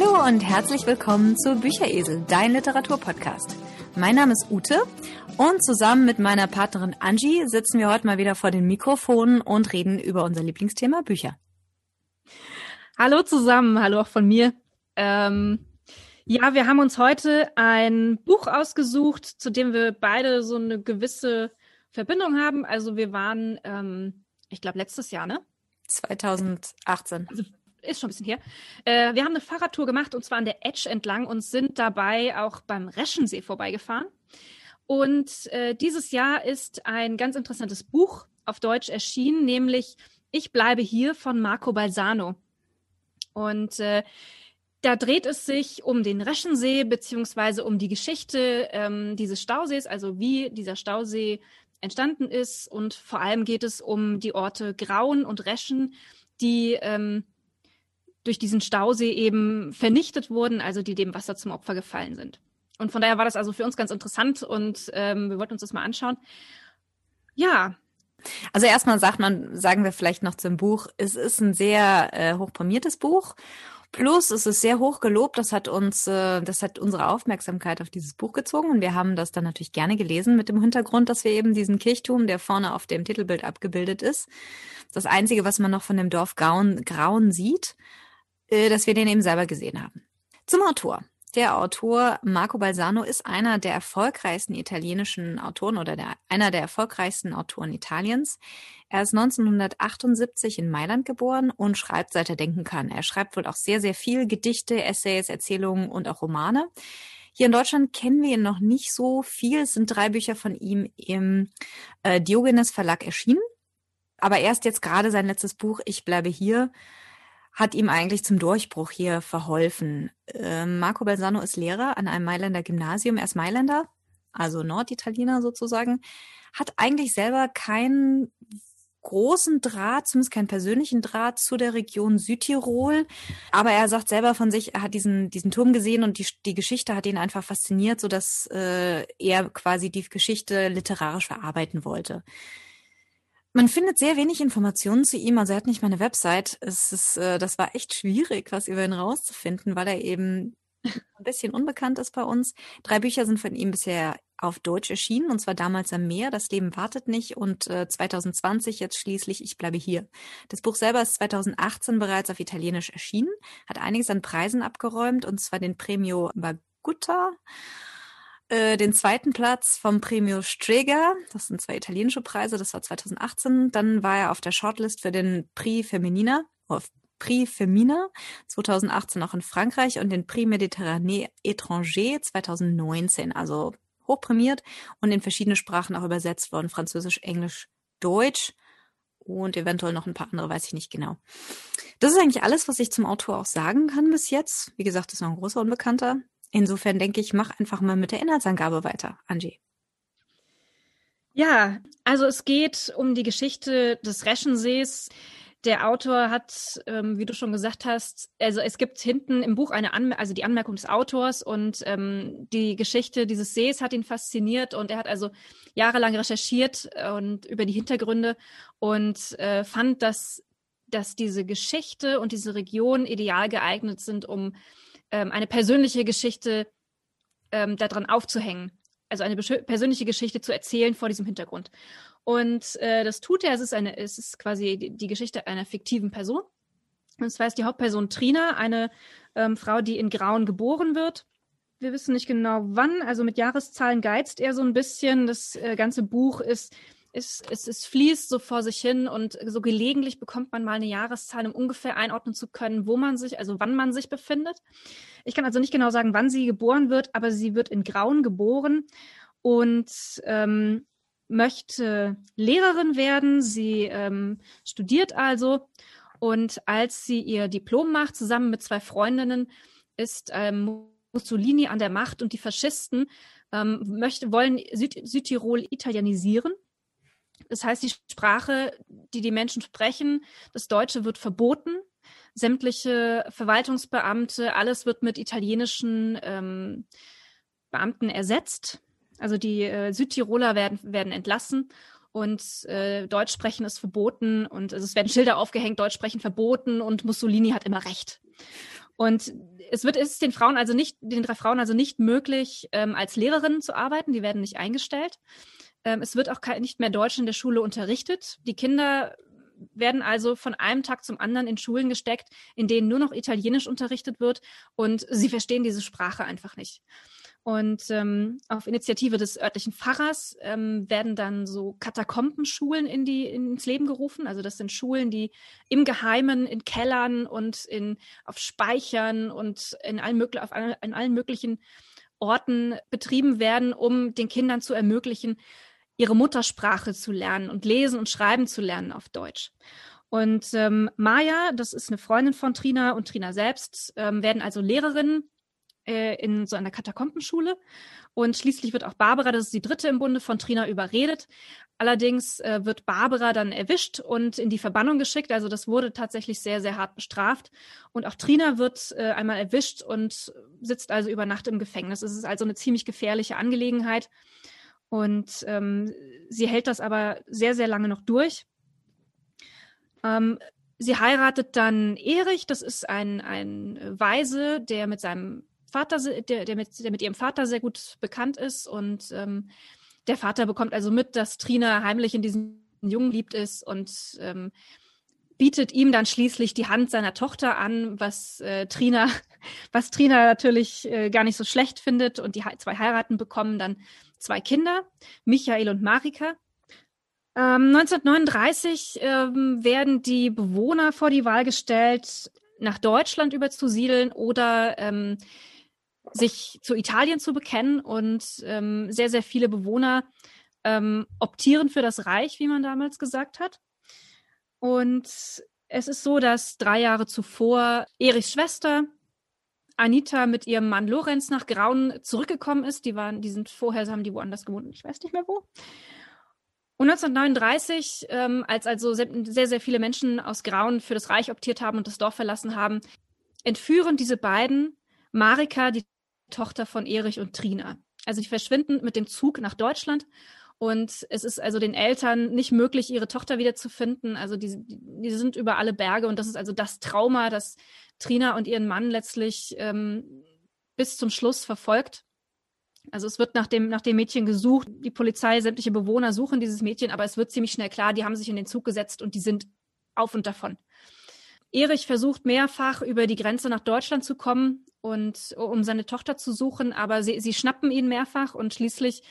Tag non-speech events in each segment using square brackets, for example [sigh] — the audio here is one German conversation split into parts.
Hallo und herzlich willkommen zu Bücheresel, dein Literaturpodcast. Mein Name ist Ute und zusammen mit meiner Partnerin Angie sitzen wir heute mal wieder vor den Mikrofonen und reden über unser Lieblingsthema Bücher. Hallo zusammen, hallo auch von mir. Ähm, ja, wir haben uns heute ein Buch ausgesucht, zu dem wir beide so eine gewisse Verbindung haben. Also wir waren, ähm, ich glaube, letztes Jahr, ne? 2018. Also ist schon ein bisschen her. Äh, wir haben eine Fahrradtour gemacht und zwar an der Edge entlang und sind dabei auch beim Reschensee vorbeigefahren. Und äh, dieses Jahr ist ein ganz interessantes Buch auf Deutsch erschienen, nämlich Ich bleibe hier von Marco Balsano. Und äh, da dreht es sich um den Reschensee beziehungsweise um die Geschichte ähm, dieses Stausees, also wie dieser Stausee entstanden ist. Und vor allem geht es um die Orte Grauen und Reschen, die ähm, durch diesen Stausee eben vernichtet wurden, also die dem Wasser zum Opfer gefallen sind. Und von daher war das also für uns ganz interessant und ähm, wir wollten uns das mal anschauen. Ja. Also erstmal sagt man, sagen wir vielleicht noch zum Buch, es ist ein sehr äh, hochprämiertes Buch. Plus, es ist sehr hoch gelobt. Das hat uns, äh, das hat unsere Aufmerksamkeit auf dieses Buch gezogen und wir haben das dann natürlich gerne gelesen mit dem Hintergrund, dass wir eben diesen Kirchturm, der vorne auf dem Titelbild abgebildet ist, das einzige, was man noch von dem Dorf Grauen, Grauen sieht. Äh, dass wir den eben selber gesehen haben. Zum Autor. Der Autor Marco Balsano ist einer der erfolgreichsten italienischen Autoren oder der, einer der erfolgreichsten Autoren Italiens. Er ist 1978 in Mailand geboren und schreibt, seit er denken kann. Er schreibt wohl auch sehr, sehr viel Gedichte, Essays, Erzählungen und auch Romane. Hier in Deutschland kennen wir ihn noch nicht so viel. Es sind drei Bücher von ihm im äh, Diogenes Verlag erschienen. Aber erst jetzt gerade sein letztes Buch, Ich bleibe hier, hat ihm eigentlich zum Durchbruch hier verholfen. Äh, Marco Balsano ist Lehrer an einem Mailänder Gymnasium. Er ist Mailänder, also Norditaliener sozusagen, hat eigentlich selber keinen großen Draht, zumindest keinen persönlichen Draht zu der Region Südtirol. Aber er sagt selber von sich, er hat diesen, diesen Turm gesehen und die, die Geschichte hat ihn einfach fasziniert, sodass äh, er quasi die Geschichte literarisch verarbeiten wollte. Man findet sehr wenig Informationen zu ihm. Also er hat nicht mal eine Website. Es ist, äh, das war echt schwierig, was über ihn rauszufinden, weil er eben [laughs] ein bisschen unbekannt ist bei uns. Drei Bücher sind von ihm bisher auf Deutsch erschienen, und zwar damals am Meer, Das Leben wartet nicht, und äh, 2020 jetzt schließlich Ich bleibe hier. Das Buch selber ist 2018 bereits auf Italienisch erschienen, hat einiges an Preisen abgeräumt, und zwar den Premio Bagutta äh, den zweiten Platz vom Premio Strega. Das sind zwei italienische Preise, das war 2018. Dann war er auf der Shortlist für den Prix Feminina, Prix Femina 2018 auch in Frankreich und den Prix Méditerranée Étranger 2019, also hochprämiert und in verschiedene Sprachen auch übersetzt worden, Französisch, Englisch, Deutsch und eventuell noch ein paar andere, weiß ich nicht genau. Das ist eigentlich alles, was ich zum Autor auch sagen kann bis jetzt. Wie gesagt, ist noch ein großer Unbekannter. Insofern denke ich, mach einfach mal mit der Inhaltsangabe weiter, Angie. Ja, also es geht um die Geschichte des Reschensees. Der Autor hat, ähm, wie du schon gesagt hast, also es gibt hinten im Buch eine Anmer also die Anmerkung des Autors und ähm, die Geschichte dieses Sees hat ihn fasziniert und er hat also jahrelang recherchiert und über die Hintergründe und äh, fand, dass dass diese Geschichte und diese Region ideal geeignet sind, um ähm, eine persönliche Geschichte ähm, daran aufzuhängen. Also eine persönliche Geschichte zu erzählen vor diesem Hintergrund. Und äh, das tut er. Es ist, eine, es ist quasi die, die Geschichte einer fiktiven Person. Und zwar ist die Hauptperson Trina, eine ähm, Frau, die in Grauen geboren wird. Wir wissen nicht genau wann, also mit Jahreszahlen geizt er so ein bisschen. Das äh, ganze Buch ist es, es, es fließt so vor sich hin und so gelegentlich bekommt man mal eine Jahreszahl, um ungefähr einordnen zu können, wo man sich, also wann man sich befindet. Ich kann also nicht genau sagen, wann sie geboren wird, aber sie wird in Grauen geboren und ähm, möchte Lehrerin werden. Sie ähm, studiert also und als sie ihr Diplom macht, zusammen mit zwei Freundinnen, ist ähm, Mussolini an der Macht und die Faschisten ähm, möchte, wollen Süd Südtirol italienisieren das heißt, die Sprache, die die Menschen sprechen, das Deutsche wird verboten. Sämtliche Verwaltungsbeamte, alles wird mit italienischen ähm, Beamten ersetzt. Also die äh, Südtiroler werden, werden entlassen und äh, Deutsch sprechen ist verboten und also es werden Schilder aufgehängt, Deutsch sprechen verboten und Mussolini hat immer recht. Und es wird es ist den Frauen also nicht, den drei Frauen also nicht möglich, ähm, als Lehrerinnen zu arbeiten. Die werden nicht eingestellt. Ähm, es wird auch nicht mehr Deutsch in der Schule unterrichtet. Die Kinder werden also von einem Tag zum anderen in Schulen gesteckt, in denen nur noch Italienisch unterrichtet wird und sie verstehen diese Sprache einfach nicht. Und ähm, auf Initiative des örtlichen Pfarrers ähm, werden dann so Katakombenschulen in die, ins Leben gerufen. Also das sind Schulen, die im Geheimen in Kellern und in, auf Speichern und in allen, möglich, auf, in allen möglichen Orten betrieben werden, um den Kindern zu ermöglichen, ihre Muttersprache zu lernen und lesen und schreiben zu lernen auf Deutsch. Und ähm, Maya, das ist eine Freundin von Trina und Trina selbst, ähm, werden also Lehrerinnen äh, in so einer Katakombenschule. Und schließlich wird auch Barbara, das ist die dritte im Bunde, von Trina überredet. Allerdings äh, wird Barbara dann erwischt und in die Verbannung geschickt. Also das wurde tatsächlich sehr, sehr hart bestraft. Und auch Trina wird äh, einmal erwischt und sitzt also über Nacht im Gefängnis. Es ist also eine ziemlich gefährliche Angelegenheit. Und ähm, sie hält das aber sehr, sehr lange noch durch. Ähm, sie heiratet dann Erich, das ist ein, ein Weise, der mit seinem Vater, der, der, mit, der mit ihrem Vater sehr gut bekannt ist. Und ähm, der Vater bekommt also mit, dass Trina heimlich in diesem Jungen liebt ist und ähm, bietet ihm dann schließlich die Hand seiner Tochter an, was äh, Trina, [laughs] was Trina natürlich äh, gar nicht so schlecht findet. Und die zwei heiraten bekommen dann zwei Kinder, Michael und Marika. Ähm, 1939 ähm, werden die Bewohner vor die Wahl gestellt, nach Deutschland überzusiedeln oder ähm, sich zu Italien zu bekennen. Und ähm, sehr, sehr viele Bewohner ähm, optieren für das Reich, wie man damals gesagt hat. Und es ist so, dass drei Jahre zuvor Erichs Schwester Anita mit ihrem Mann Lorenz nach Grauen zurückgekommen ist. Die waren, die sind vorher, haben die woanders gewohnt, ich weiß nicht mehr wo. Und 1939, ähm, als also sehr, sehr viele Menschen aus Grauen für das Reich optiert haben und das Dorf verlassen haben, entführen diese beiden Marika, die Tochter von Erich und Trina. Also die verschwinden mit dem Zug nach Deutschland und es ist also den Eltern nicht möglich, ihre Tochter wiederzufinden. Also die, die sind über alle Berge und das ist also das Trauma, das Trina und ihren Mann letztlich ähm, bis zum Schluss verfolgt. Also es wird nach dem, nach dem Mädchen gesucht. Die Polizei, sämtliche Bewohner suchen dieses Mädchen, aber es wird ziemlich schnell klar, die haben sich in den Zug gesetzt und die sind auf und davon. Erich versucht mehrfach über die Grenze nach Deutschland zu kommen und um seine Tochter zu suchen, aber sie, sie schnappen ihn mehrfach und schließlich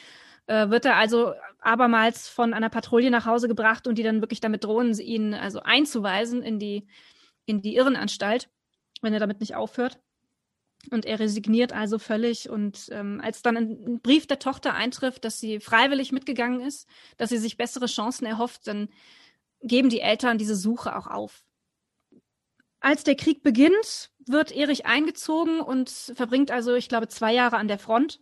äh, wird er also abermals von einer Patrouille nach Hause gebracht und die dann wirklich damit drohen, ihn also einzuweisen in die, in die Irrenanstalt wenn er damit nicht aufhört. Und er resigniert also völlig. Und ähm, als dann ein Brief der Tochter eintrifft, dass sie freiwillig mitgegangen ist, dass sie sich bessere Chancen erhofft, dann geben die Eltern diese Suche auch auf. Als der Krieg beginnt, wird Erich eingezogen und verbringt also, ich glaube, zwei Jahre an der Front,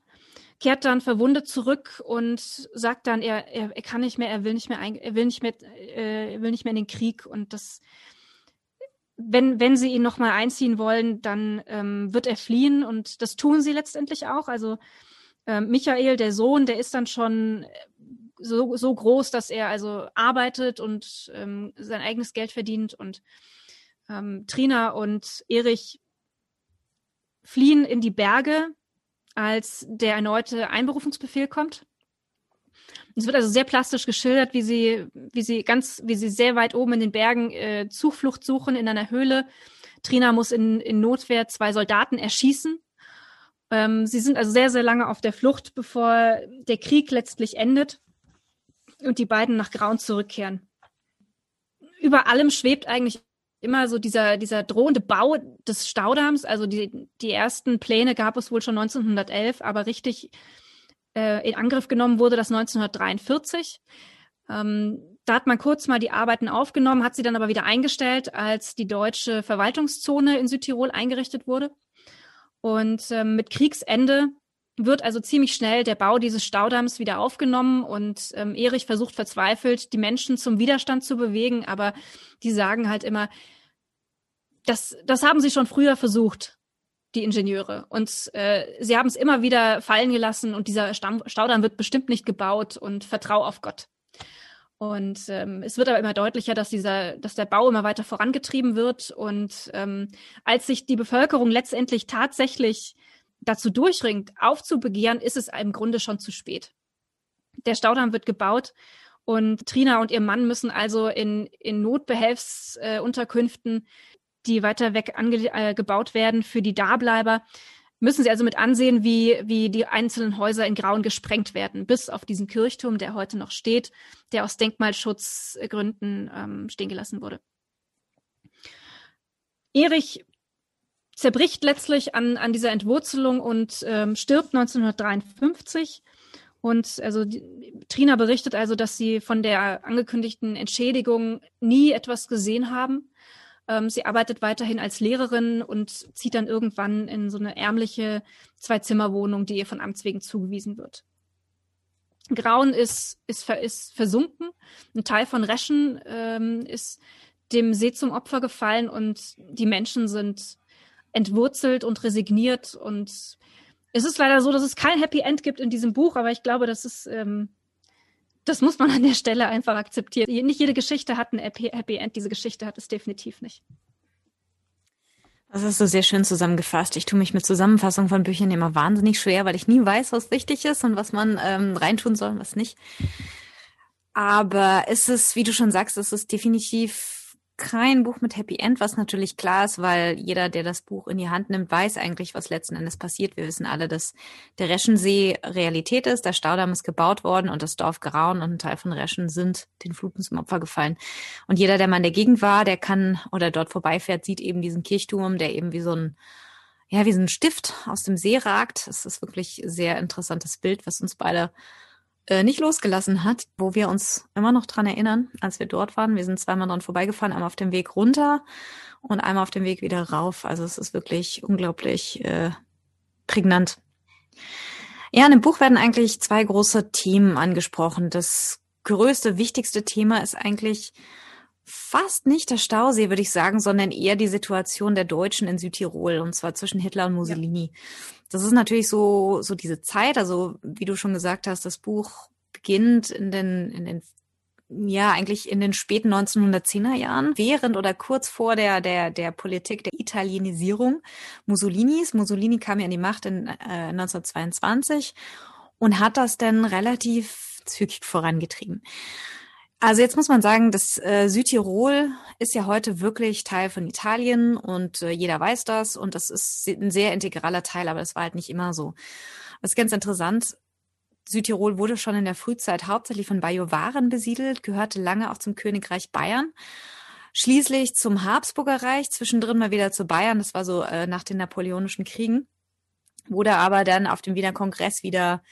kehrt dann verwundet zurück und sagt dann, er, er, er kann nicht mehr, er will nicht mehr, ein, er will nicht mehr, äh, er will nicht mehr in den Krieg. Und das wenn, wenn sie ihn nochmal einziehen wollen, dann ähm, wird er fliehen und das tun sie letztendlich auch. Also äh, Michael, der Sohn, der ist dann schon äh, so, so groß, dass er also arbeitet und ähm, sein eigenes Geld verdient und ähm, Trina und Erich fliehen in die Berge, als der erneute Einberufungsbefehl kommt. Es wird also sehr plastisch geschildert, wie sie, wie sie ganz, wie sie sehr weit oben in den Bergen äh, Zuflucht suchen in einer Höhle. Trina muss in, in Notwehr zwei Soldaten erschießen. Ähm, sie sind also sehr, sehr lange auf der Flucht, bevor der Krieg letztlich endet und die beiden nach Grauen zurückkehren. Über allem schwebt eigentlich immer so dieser, dieser drohende Bau des Staudamms. Also die, die ersten Pläne gab es wohl schon 1911, aber richtig äh, in Angriff genommen wurde das 1943. Ähm, da hat man kurz mal die Arbeiten aufgenommen, hat sie dann aber wieder eingestellt, als die deutsche Verwaltungszone in Südtirol eingerichtet wurde. Und ähm, mit Kriegsende wird also ziemlich schnell der Bau dieses Staudamms wieder aufgenommen und ähm, Erich versucht verzweifelt, die Menschen zum Widerstand zu bewegen, aber die sagen halt immer, das, das haben sie schon früher versucht die Ingenieure. Und äh, sie haben es immer wieder fallen gelassen und dieser Stamm Staudamm wird bestimmt nicht gebaut und vertrau auf Gott. Und ähm, es wird aber immer deutlicher, dass dieser, dass der Bau immer weiter vorangetrieben wird. Und ähm, als sich die Bevölkerung letztendlich tatsächlich dazu durchringt, aufzubegehren, ist es im Grunde schon zu spät. Der Staudamm wird gebaut und Trina und ihr Mann müssen also in, in Notbehelfsunterkünften, äh, die weiter weg äh, gebaut werden, für die Dableiber, müssen sie also mit ansehen, wie, wie die einzelnen Häuser in Grauen gesprengt werden, bis auf diesen Kirchturm, der heute noch steht, der aus Denkmalschutzgründen ähm, stehen gelassen wurde. Erich zerbricht letztlich an, an dieser Entwurzelung und ähm, stirbt 1953. Und also die, Trina berichtet also, dass sie von der angekündigten Entschädigung nie etwas gesehen haben. Ähm, sie arbeitet weiterhin als Lehrerin und zieht dann irgendwann in so eine ärmliche Zwei-Zimmer-Wohnung, die ihr von Amts wegen zugewiesen wird. Grauen ist, ist, ist versunken. Ein Teil von Reschen ähm, ist dem See zum Opfer gefallen und die Menschen sind entwurzelt und resigniert. Und es ist leider so, dass es kein Happy End gibt in diesem Buch, aber ich glaube, das ist ähm, das muss man an der Stelle einfach akzeptieren. Nicht jede Geschichte hat ein Happy End. Diese Geschichte hat es definitiv nicht. Das hast du sehr schön zusammengefasst. Ich tue mich mit Zusammenfassungen von Büchern immer wahnsinnig schwer, weil ich nie weiß, was wichtig ist und was man ähm, reintun soll und was nicht. Aber es ist, wie du schon sagst, es ist definitiv kein Buch mit Happy End, was natürlich klar ist, weil jeder, der das Buch in die Hand nimmt, weiß eigentlich, was letzten Endes passiert. Wir wissen alle, dass der Reschensee Realität ist. Der Staudamm ist gebaut worden und das Dorf Grauen und ein Teil von Reschen sind den Fluten zum Opfer gefallen. Und jeder, der mal in der Gegend war, der kann oder dort vorbeifährt, sieht eben diesen Kirchturm, der eben wie so ein ja, wie so ein Stift aus dem See ragt. Das ist wirklich sehr interessantes Bild, was uns beide äh, nicht losgelassen hat, wo wir uns immer noch dran erinnern, als wir dort waren. Wir sind zweimal dran vorbeigefahren, einmal auf dem Weg runter und einmal auf dem Weg wieder rauf. Also es ist wirklich unglaublich äh, prägnant. Ja, in dem Buch werden eigentlich zwei große Themen angesprochen. Das größte, wichtigste Thema ist eigentlich fast nicht der Stausee, würde ich sagen, sondern eher die Situation der Deutschen in Südtirol, und zwar zwischen Hitler und Mussolini. Ja. Das ist natürlich so, so diese Zeit, also wie du schon gesagt hast, das Buch beginnt in den, in den ja, eigentlich in den späten 1910er Jahren, während oder kurz vor der, der, der Politik der Italienisierung Mussolinis. Mussolini kam ja an die Macht in äh, 1922 und hat das dann relativ zügig vorangetrieben. Also jetzt muss man sagen, das äh, Südtirol ist ja heute wirklich Teil von Italien und äh, jeder weiß das und das ist ein sehr integraler Teil, aber das war halt nicht immer so. Das ist ganz interessant. Südtirol wurde schon in der Frühzeit hauptsächlich von Bajuwaren besiedelt, gehörte lange auch zum Königreich Bayern. Schließlich zum Habsburger Reich, zwischendrin mal wieder zu Bayern, das war so äh, nach den Napoleonischen Kriegen, wurde aber dann auf dem Wiener Kongress wieder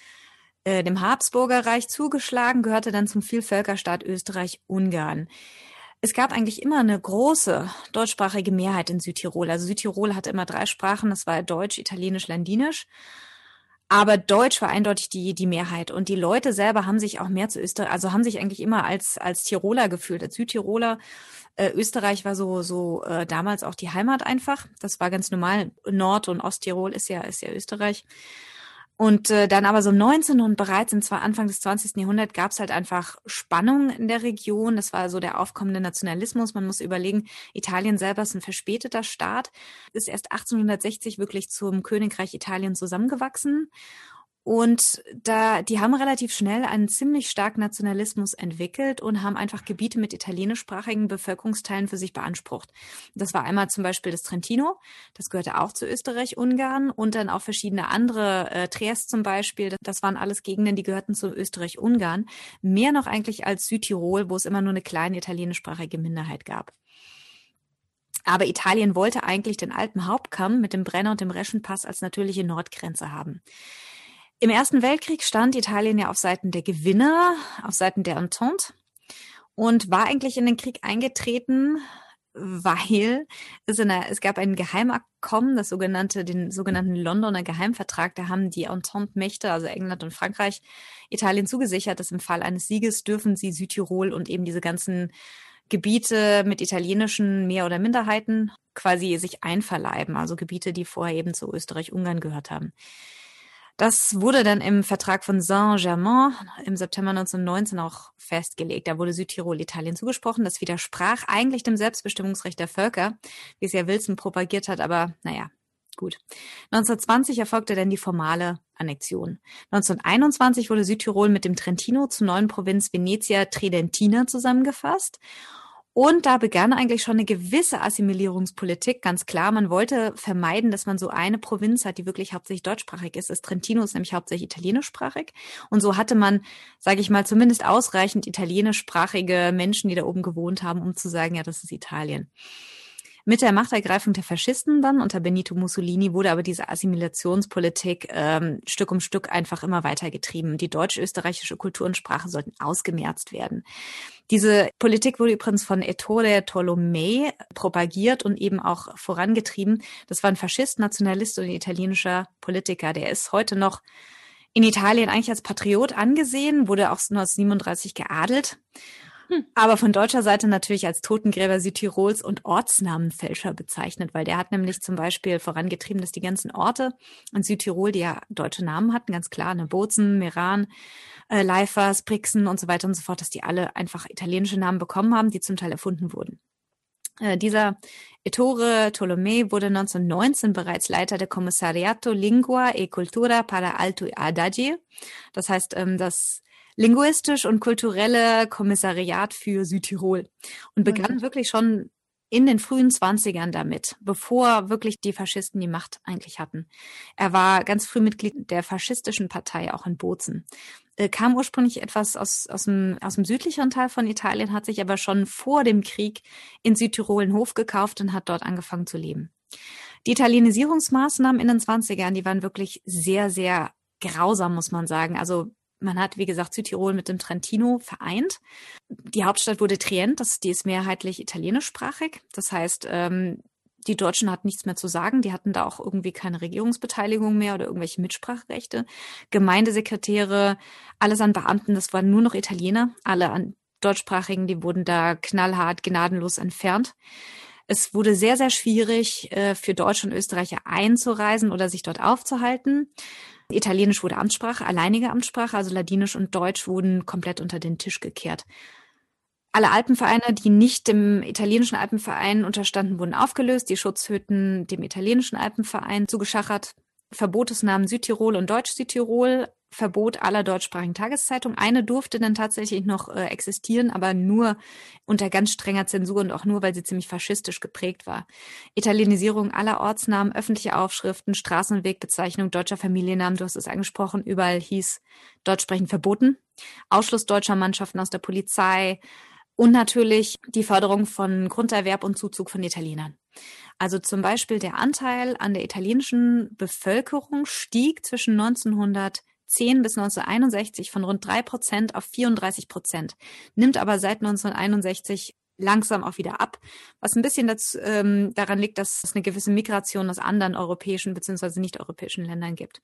äh, dem Habsburger Reich zugeschlagen, gehörte dann zum Vielvölkerstaat Österreich-Ungarn. Es gab eigentlich immer eine große deutschsprachige Mehrheit in Südtirol. Also Südtirol hatte immer drei Sprachen, das war Deutsch, Italienisch, Landinisch. Aber Deutsch war eindeutig die, die Mehrheit. Und die Leute selber haben sich auch mehr zu Österreich, also haben sich eigentlich immer als, als Tiroler gefühlt, als Südtiroler. Äh, Österreich war so, so äh, damals auch die Heimat einfach. Das war ganz normal. Nord- und Osttirol ist ja, ist ja Österreich. Und äh, dann aber so 19 und bereits im Anfang des 20. Jahrhunderts gab es halt einfach Spannungen in der Region. Das war so der aufkommende Nationalismus. Man muss überlegen, Italien selber ist ein verspäteter Staat, ist erst 1860 wirklich zum Königreich Italien zusammengewachsen. Und da, die haben relativ schnell einen ziemlich starken Nationalismus entwickelt und haben einfach Gebiete mit italienischsprachigen Bevölkerungsteilen für sich beansprucht. Das war einmal zum Beispiel das Trentino, das gehörte auch zu Österreich-Ungarn und dann auch verschiedene andere, äh, Triest zum Beispiel, das waren alles Gegenden, die gehörten zu Österreich-Ungarn. Mehr noch eigentlich als Südtirol, wo es immer nur eine kleine italienischsprachige Minderheit gab. Aber Italien wollte eigentlich den alten Hauptkamm mit dem Brenner und dem Reschenpass als natürliche Nordgrenze haben. Im Ersten Weltkrieg stand Italien ja auf Seiten der Gewinner, auf Seiten der Entente und war eigentlich in den Krieg eingetreten, weil es, der, es gab ein Geheimabkommen, das sogenannte, den sogenannten Londoner Geheimvertrag. Da haben die Entente-Mächte, also England und Frankreich, Italien zugesichert, dass im Fall eines Sieges dürfen sie Südtirol und eben diese ganzen Gebiete mit italienischen Mehr- oder Minderheiten quasi sich einverleiben, also Gebiete, die vorher eben zu Österreich-Ungarn gehört haben. Das wurde dann im Vertrag von Saint-Germain im September 1919 auch festgelegt. Da wurde Südtirol Italien zugesprochen. Das widersprach eigentlich dem Selbstbestimmungsrecht der Völker, wie es ja Wilson propagiert hat, aber naja, gut. 1920 erfolgte dann die formale Annexion. 1921 wurde Südtirol mit dem Trentino zur neuen Provinz Venetia Tridentina zusammengefasst und da begann eigentlich schon eine gewisse Assimilierungspolitik, ganz klar. Man wollte vermeiden, dass man so eine Provinz hat, die wirklich hauptsächlich deutschsprachig ist. Das Trentino ist nämlich hauptsächlich italienischsprachig. Und so hatte man, sage ich mal, zumindest ausreichend italienischsprachige Menschen, die da oben gewohnt haben, um zu sagen, ja, das ist Italien. Mit der Machtergreifung der Faschisten dann unter Benito Mussolini wurde aber diese Assimilationspolitik ähm, Stück um Stück einfach immer weiter getrieben. Die deutsch-österreichische Kultur und Sprache sollten ausgemerzt werden. Diese Politik wurde übrigens von Ettore Tolomei propagiert und eben auch vorangetrieben. Das war ein Faschist, Nationalist und italienischer Politiker. Der ist heute noch in Italien eigentlich als Patriot angesehen, wurde auch 1937 geadelt. Aber von deutscher Seite natürlich als Totengräber Südtirols und Ortsnamenfälscher bezeichnet, weil der hat nämlich zum Beispiel vorangetrieben, dass die ganzen Orte in Südtirol, die ja deutsche Namen hatten, ganz klar, ne, Bozen, Meran, äh, Leifers, Brixen und so weiter und so fort, dass die alle einfach italienische Namen bekommen haben, die zum Teil erfunden wurden. Äh, dieser Ettore Tolomei wurde 1919 bereits Leiter der Commissariato Lingua e Cultura para Alto Adagio. Das heißt, ähm, das linguistisch und kulturelle Kommissariat für Südtirol und begann mhm. wirklich schon in den frühen Zwanzigern damit, bevor wirklich die Faschisten die Macht eigentlich hatten. Er war ganz früh Mitglied der faschistischen Partei, auch in Bozen. Er kam ursprünglich etwas aus, aus, dem, aus dem südlicheren Teil von Italien, hat sich aber schon vor dem Krieg in Südtirol einen Hof gekauft und hat dort angefangen zu leben. Die Italienisierungsmaßnahmen in den Zwanzigern, die waren wirklich sehr, sehr grausam, muss man sagen. Also man hat, wie gesagt, Südtirol mit dem Trentino vereint. Die Hauptstadt wurde Trient, das, die ist mehrheitlich italienischsprachig. Das heißt, ähm, die Deutschen hatten nichts mehr zu sagen. Die hatten da auch irgendwie keine Regierungsbeteiligung mehr oder irgendwelche Mitspracherechte. Gemeindesekretäre, alles an Beamten, das waren nur noch Italiener. Alle an Deutschsprachigen, die wurden da knallhart, gnadenlos entfernt. Es wurde sehr, sehr schwierig äh, für Deutsche und Österreicher einzureisen oder sich dort aufzuhalten. Italienisch wurde Amtssprache, alleinige Amtssprache, also Ladinisch und Deutsch wurden komplett unter den Tisch gekehrt. Alle Alpenvereine, die nicht dem italienischen Alpenverein unterstanden, wurden aufgelöst, die Schutzhütten dem italienischen Alpenverein zugeschachert. Verbotesnamen Südtirol und Deutsch-Südtirol Verbot aller deutschsprachigen Tageszeitungen. Eine durfte dann tatsächlich noch äh, existieren, aber nur unter ganz strenger Zensur und auch nur, weil sie ziemlich faschistisch geprägt war. Italienisierung aller Ortsnamen, öffentliche Aufschriften, Straßen- und Wegbezeichnung deutscher Familiennamen, du hast es angesprochen, überall hieß Deutschsprechen verboten. Ausschluss deutscher Mannschaften aus der Polizei und natürlich die Förderung von Grunderwerb und Zuzug von Italienern. Also zum Beispiel der Anteil an der italienischen Bevölkerung stieg zwischen 1900 2010 bis 1961 von rund drei Prozent auf 34 Prozent, nimmt aber seit 1961 langsam auch wieder ab, was ein bisschen dazu, ähm, daran liegt, dass es eine gewisse Migration aus anderen europäischen bzw. nicht-europäischen Ländern gibt.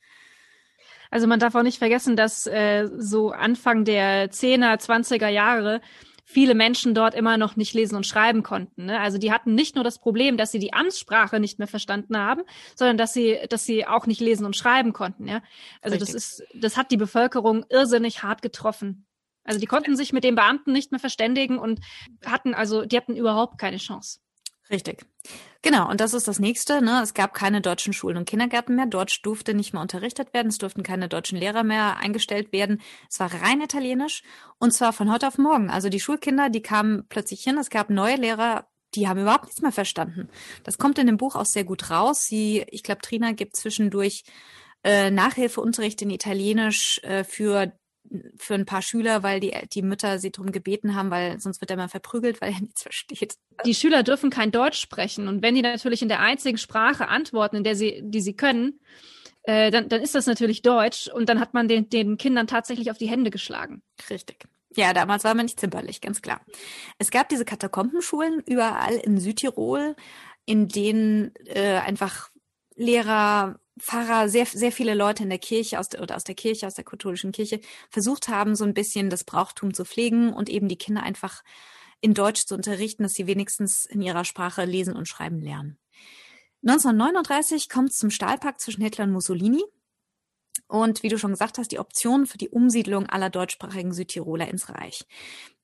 Also man darf auch nicht vergessen, dass äh, so Anfang der 10er, 20er Jahre viele Menschen dort immer noch nicht lesen und schreiben konnten. Ne? Also die hatten nicht nur das Problem, dass sie die Amtssprache nicht mehr verstanden haben, sondern dass sie, dass sie auch nicht lesen und schreiben konnten. Ja? Also Richtig. das ist, das hat die Bevölkerung irrsinnig hart getroffen. Also die konnten sich mit den Beamten nicht mehr verständigen und hatten also, die hatten überhaupt keine Chance. Richtig. Genau, und das ist das nächste. Ne? Es gab keine deutschen Schulen und Kindergärten mehr. Deutsch durfte nicht mehr unterrichtet werden. Es durften keine deutschen Lehrer mehr eingestellt werden. Es war rein italienisch und zwar von heute auf morgen. Also die Schulkinder, die kamen plötzlich hin. Es gab neue Lehrer, die haben überhaupt nichts mehr verstanden. Das kommt in dem Buch auch sehr gut raus. Sie, ich glaube, Trina gibt zwischendurch äh, Nachhilfeunterricht in Italienisch äh, für für ein paar Schüler, weil die, die Mütter sie darum gebeten haben, weil sonst wird er mal verprügelt, weil er [laughs] nichts versteht. Die Schüler dürfen kein Deutsch sprechen und wenn die natürlich in der einzigen Sprache antworten, in der sie, die sie können, äh, dann, dann ist das natürlich Deutsch und dann hat man den, den Kindern tatsächlich auf die Hände geschlagen. Richtig. Ja, damals war man nicht zimperlich, ganz klar. Es gab diese Katakombenschulen überall in Südtirol, in denen äh, einfach Lehrer Pfarrer, sehr, sehr viele Leute in der Kirche aus der, oder aus der Kirche, aus der katholischen Kirche, versucht haben, so ein bisschen das Brauchtum zu pflegen und eben die Kinder einfach in Deutsch zu unterrichten, dass sie wenigstens in ihrer Sprache lesen und schreiben lernen. 1939 kommt es zum Stahlpakt zwischen Hitler und Mussolini. und wie du schon gesagt hast, die Option für die Umsiedlung aller deutschsprachigen Südtiroler ins Reich.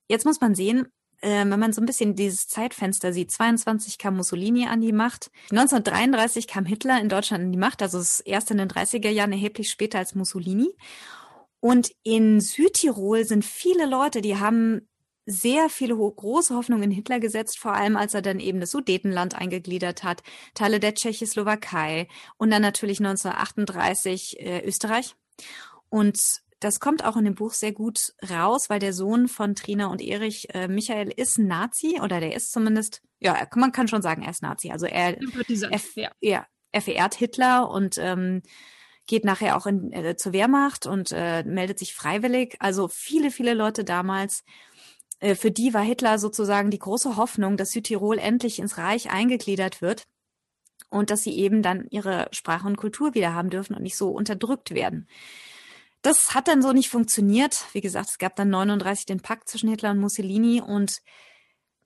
Jetzt muss man sehen, äh, wenn man so ein bisschen dieses Zeitfenster sieht, 22 kam Mussolini an die Macht, 1933 kam Hitler in Deutschland an die Macht, also es ist erst in den 30er Jahren erheblich später als Mussolini. Und in Südtirol sind viele Leute, die haben sehr viele große Hoffnungen in Hitler gesetzt, vor allem als er dann eben das Sudetenland eingegliedert hat, Teile der Tschechoslowakei und dann natürlich 1938 äh, Österreich. Und das kommt auch in dem Buch sehr gut raus, weil der Sohn von Trina und Erich, äh, Michael, ist ein Nazi oder der ist zumindest, ja, man kann schon sagen, er ist Nazi. Also er, er, ja. ja. er verehrt Hitler und ähm, geht nachher auch in, äh, zur Wehrmacht und äh, meldet sich freiwillig. Also viele, viele Leute damals, äh, für die war Hitler sozusagen die große Hoffnung, dass Südtirol endlich ins Reich eingegliedert wird und dass sie eben dann ihre Sprache und Kultur wieder haben dürfen und nicht so unterdrückt werden. Das hat dann so nicht funktioniert. Wie gesagt, es gab dann 39 den Pakt zwischen Hitler und Mussolini und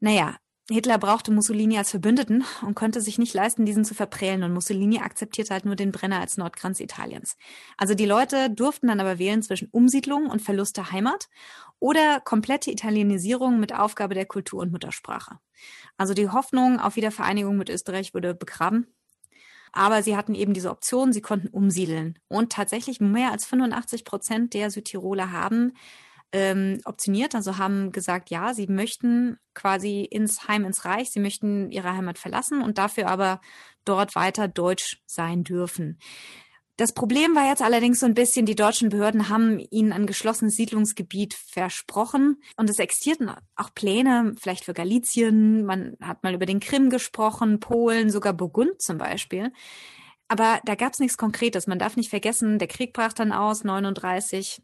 naja, Hitler brauchte Mussolini als Verbündeten und konnte sich nicht leisten, diesen zu verprellen. Und Mussolini akzeptierte halt nur den Brenner als Nordkranz Italiens. Also die Leute durften dann aber wählen zwischen Umsiedlung und Verlust der Heimat oder komplette Italienisierung mit Aufgabe der Kultur und Muttersprache. Also die Hoffnung auf Wiedervereinigung mit Österreich wurde begraben. Aber sie hatten eben diese Option, sie konnten umsiedeln. Und tatsächlich mehr als 85 Prozent der Südtiroler haben ähm, optioniert, also haben gesagt, ja, sie möchten quasi ins Heim, ins Reich, sie möchten ihre Heimat verlassen und dafür aber dort weiter deutsch sein dürfen. Das Problem war jetzt allerdings so ein bisschen, die deutschen Behörden haben ihnen ein geschlossenes Siedlungsgebiet versprochen und es existierten auch Pläne, vielleicht für Galizien, man hat mal über den Krim gesprochen, Polen, sogar Burgund zum Beispiel. Aber da gab es nichts Konkretes. Man darf nicht vergessen, der Krieg brach dann aus, 39.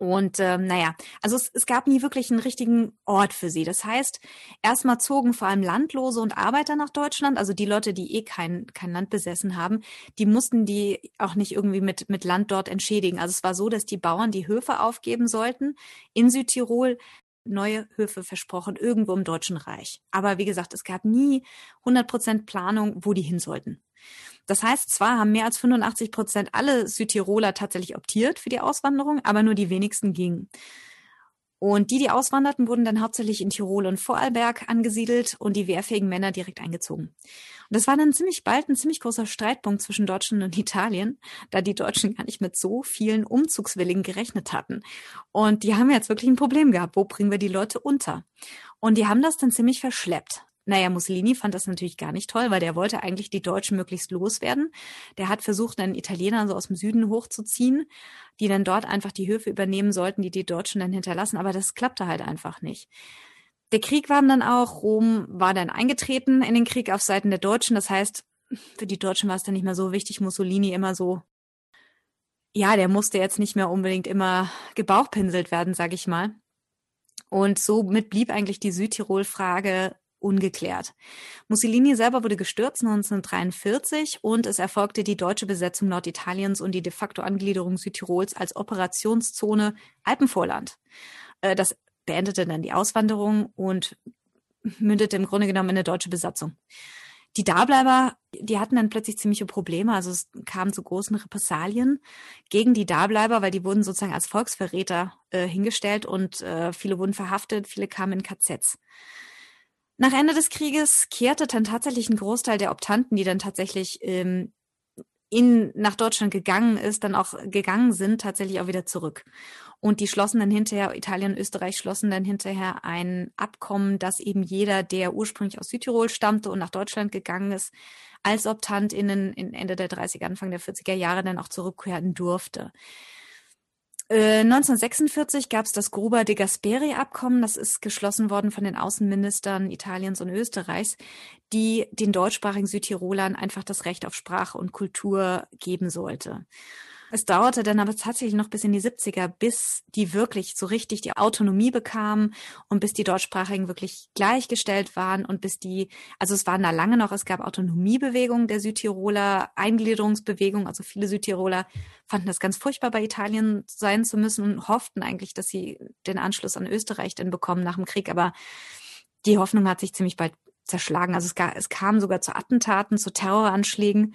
Und ähm, naja, also es, es gab nie wirklich einen richtigen Ort für sie. Das heißt, erstmal zogen vor allem Landlose und Arbeiter nach Deutschland, also die Leute, die eh kein, kein Land besessen haben, die mussten die auch nicht irgendwie mit, mit Land dort entschädigen. Also es war so, dass die Bauern die Höfe aufgeben sollten in Südtirol, neue Höfe versprochen, irgendwo im Deutschen Reich. Aber wie gesagt, es gab nie 100 Prozent Planung, wo die hin sollten. Das heißt, zwar haben mehr als 85 Prozent alle Südtiroler tatsächlich optiert für die Auswanderung, aber nur die wenigsten gingen. Und die, die auswanderten, wurden dann hauptsächlich in Tirol und Vorarlberg angesiedelt und die wehrfähigen Männer direkt eingezogen. Und das war dann ziemlich bald ein ziemlich großer Streitpunkt zwischen Deutschland und Italien, da die Deutschen gar nicht mit so vielen Umzugswilligen gerechnet hatten. Und die haben jetzt wirklich ein Problem gehabt. Wo bringen wir die Leute unter? Und die haben das dann ziemlich verschleppt. Naja, Mussolini fand das natürlich gar nicht toll, weil der wollte eigentlich die Deutschen möglichst loswerden. Der hat versucht, dann Italiener so aus dem Süden hochzuziehen, die dann dort einfach die Höfe übernehmen sollten, die die Deutschen dann hinterlassen. Aber das klappte halt einfach nicht. Der Krieg war dann auch, Rom war dann eingetreten in den Krieg auf Seiten der Deutschen. Das heißt, für die Deutschen war es dann nicht mehr so wichtig, Mussolini immer so, ja, der musste jetzt nicht mehr unbedingt immer gebauchpinselt werden, sag ich mal. Und somit blieb eigentlich die Südtirol-Frage ungeklärt. Mussolini selber wurde gestürzt 1943 und es erfolgte die deutsche Besetzung Norditaliens und die de facto Angliederung Südtirols als Operationszone Alpenvorland. Äh, das beendete dann die Auswanderung und mündete im Grunde genommen in eine deutsche Besatzung. Die Dableiber, die hatten dann plötzlich ziemliche Probleme. Also es kam zu großen Repressalien gegen die Dableiber, weil die wurden sozusagen als Volksverräter äh, hingestellt und äh, viele wurden verhaftet, viele kamen in KZs. Nach Ende des Krieges kehrte dann tatsächlich ein Großteil der Optanten, die dann tatsächlich ähm, in, nach Deutschland gegangen ist, dann auch gegangen sind, tatsächlich auch wieder zurück. Und die schlossen dann hinterher, Italien und Österreich schlossen dann hinterher ein Abkommen, dass eben jeder, der ursprünglich aus Südtirol stammte und nach Deutschland gegangen ist, als Optant in, in Ende der 30er, Anfang der 40er Jahre dann auch zurückkehren durfte. 1946 gab es das Gruber de Gasperi-Abkommen. Das ist geschlossen worden von den Außenministern Italiens und Österreichs, die den deutschsprachigen Südtirolern einfach das Recht auf Sprache und Kultur geben sollte. Es dauerte dann aber tatsächlich noch bis in die 70er, bis die wirklich so richtig die Autonomie bekamen und bis die Deutschsprachigen wirklich gleichgestellt waren und bis die, also es waren da lange noch, es gab Autonomiebewegungen der Südtiroler, Eingliederungsbewegungen, also viele Südtiroler fanden das ganz furchtbar, bei Italien sein zu müssen und hofften eigentlich, dass sie den Anschluss an Österreich dann bekommen nach dem Krieg, aber die Hoffnung hat sich ziemlich bald zerschlagen. Also es, es kam sogar zu Attentaten, zu Terroranschlägen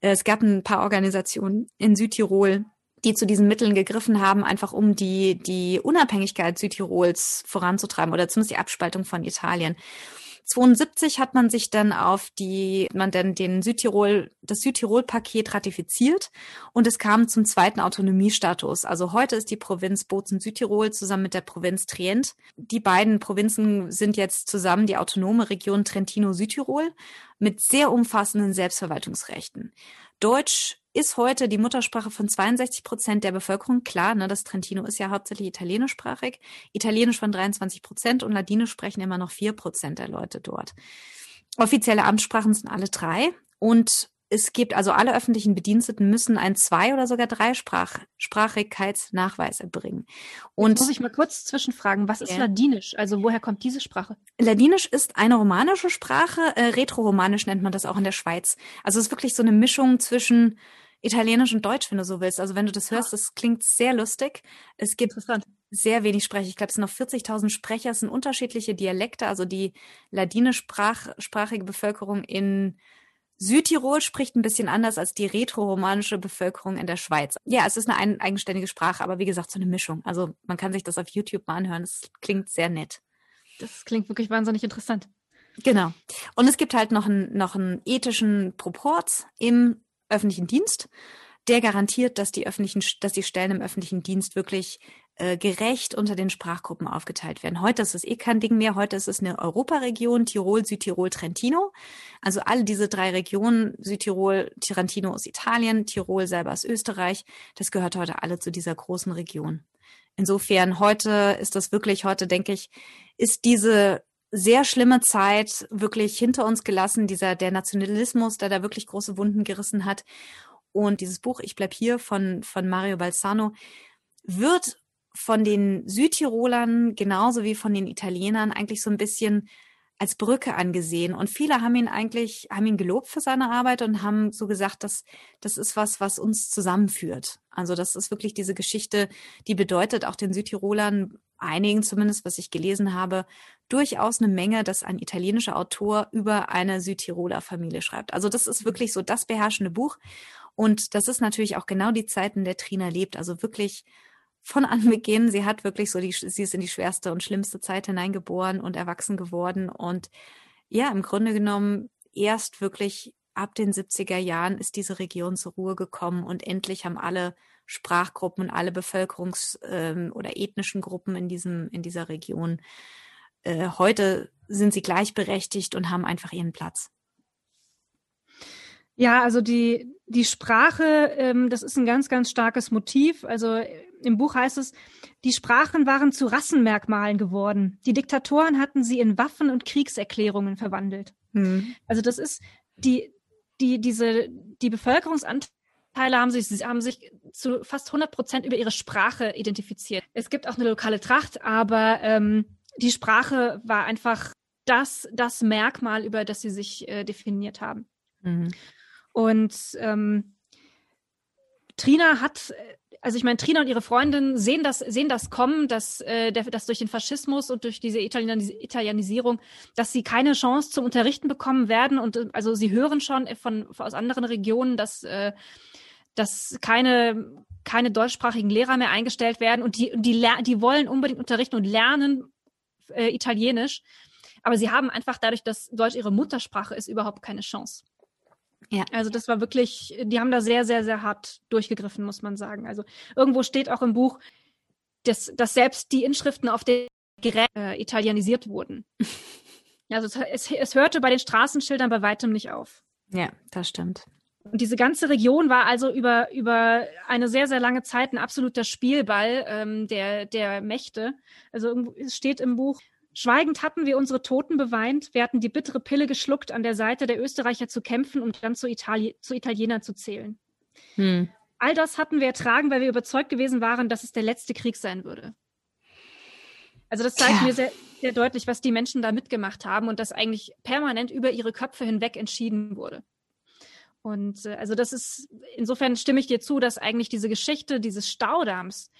es gab ein paar Organisationen in Südtirol, die zu diesen Mitteln gegriffen haben, einfach um die, die Unabhängigkeit Südtirols voranzutreiben oder zumindest die Abspaltung von Italien. 72 hat man sich dann auf die, man dann den Südtirol, das Südtirol-Paket ratifiziert und es kam zum zweiten Autonomiestatus. Also heute ist die Provinz Bozen-Südtirol zusammen mit der Provinz Trient. Die beiden Provinzen sind jetzt zusammen die autonome Region Trentino-Südtirol mit sehr umfassenden Selbstverwaltungsrechten. Deutsch ist heute die Muttersprache von 62 Prozent der Bevölkerung. Klar, ne, das Trentino ist ja hauptsächlich italienischsprachig. Italienisch von 23 Prozent und Ladinisch sprechen immer noch vier Prozent der Leute dort. Offizielle Amtssprachen sind alle drei und es gibt also alle öffentlichen Bediensteten müssen ein zwei oder sogar drei Sprach Sprachigkeitsnachweis erbringen. Und Jetzt muss ich mal kurz zwischenfragen, was ist ja. Ladinisch? Also woher kommt diese Sprache? Ladinisch ist eine romanische Sprache, äh, retroromanisch nennt man das auch in der Schweiz. Also es ist wirklich so eine Mischung zwischen Italienisch und Deutsch, wenn du so willst. Also wenn du das hörst, das klingt sehr lustig. Es gibt sehr wenig Sprecher. Ich glaube, es sind noch 40.000 Sprecher. Es sind unterschiedliche Dialekte. Also die ladinischsprachige Bevölkerung in Südtirol spricht ein bisschen anders als die retroromanische Bevölkerung in der Schweiz. Ja, es ist eine ein, eigenständige Sprache, aber wie gesagt, so eine Mischung. Also man kann sich das auf YouTube mal anhören. Es klingt sehr nett. Das klingt wirklich wahnsinnig interessant. Genau. Und es gibt halt noch einen, noch einen ethischen Proport im öffentlichen Dienst. Der garantiert, dass die öffentlichen, dass die Stellen im öffentlichen Dienst wirklich äh, gerecht unter den Sprachgruppen aufgeteilt werden. Heute ist es eh kein Ding mehr. Heute ist es eine Europaregion, Tirol, Südtirol, Trentino. Also alle diese drei Regionen, Südtirol, Trentino ist Italien, Tirol selber ist Österreich. Das gehört heute alle zu dieser großen Region. Insofern heute ist das wirklich, heute denke ich, ist diese sehr schlimme Zeit wirklich hinter uns gelassen, dieser der Nationalismus, der da wirklich große Wunden gerissen hat. Und dieses Buch Ich bleib hier von, von Mario Balsano wird von den Südtirolern genauso wie von den Italienern eigentlich so ein bisschen als Brücke angesehen. Und viele haben ihn eigentlich, haben ihn gelobt für seine Arbeit und haben so gesagt, dass das ist was, was uns zusammenführt. Also das ist wirklich diese Geschichte, die bedeutet auch den Südtirolern, einigen zumindest, was ich gelesen habe, durchaus eine Menge, dass ein italienischer Autor über eine Südtiroler Familie schreibt. Also das ist wirklich so das beherrschende Buch. Und das ist natürlich auch genau die Zeit, in der Trina lebt. Also wirklich von [laughs] Anbeginn. Sie hat wirklich so die, sie ist in die schwerste und schlimmste Zeit hineingeboren und erwachsen geworden. Und ja, im Grunde genommen erst wirklich ab den 70er Jahren ist diese Region zur Ruhe gekommen und endlich haben alle Sprachgruppen und alle Bevölkerungs- ähm, oder ethnischen Gruppen in diesem, in dieser Region äh, heute sind sie gleichberechtigt und haben einfach ihren Platz. Ja, also die, die Sprache, ähm, das ist ein ganz, ganz starkes Motiv. Also im Buch heißt es, die Sprachen waren zu Rassenmerkmalen geworden. Die Diktatoren hatten sie in Waffen und Kriegserklärungen verwandelt. Mhm. Also das ist die, die, diese, die Bevölkerungsanteile haben sich, haben sich zu fast 100 Prozent über ihre Sprache identifiziert. Es gibt auch eine lokale Tracht, aber ähm, die Sprache war einfach das, das Merkmal, über das sie sich äh, definiert haben. Mhm. Und ähm, Trina hat also ich meine, Trina und ihre Freundin sehen das, sehen das kommen, dass, äh, der, dass durch den Faschismus und durch diese Italianis Italianisierung, dass sie keine Chance zum Unterrichten bekommen werden. Und äh, also sie hören schon von, aus anderen Regionen, dass, äh, dass keine, keine deutschsprachigen Lehrer mehr eingestellt werden und die, die, die wollen unbedingt unterrichten und lernen äh, Italienisch. Aber sie haben einfach dadurch, dass Deutsch ihre Muttersprache ist, überhaupt keine Chance. Ja. Also das war wirklich, die haben da sehr, sehr, sehr hart durchgegriffen, muss man sagen. Also irgendwo steht auch im Buch, dass, dass selbst die Inschriften auf den Geräten äh, italienisiert wurden. [laughs] Also es, es hörte bei den Straßenschildern bei weitem nicht auf. Ja, das stimmt. Und diese ganze Region war also über, über eine sehr, sehr lange Zeit ein absoluter Spielball ähm, der, der Mächte. Also es steht im Buch, Schweigend hatten wir unsere Toten beweint, wir hatten die bittere Pille geschluckt, an der Seite der Österreicher zu kämpfen und dann zu, Itali zu Italienern zu zählen. Hm. All das hatten wir ertragen, weil wir überzeugt gewesen waren, dass es der letzte Krieg sein würde. Also das zeigt ja. mir sehr, sehr deutlich, was die Menschen da mitgemacht haben und dass eigentlich permanent über ihre Köpfe hinweg entschieden wurde. Und äh, also das ist, insofern stimme ich dir zu, dass eigentlich diese Geschichte dieses Staudamms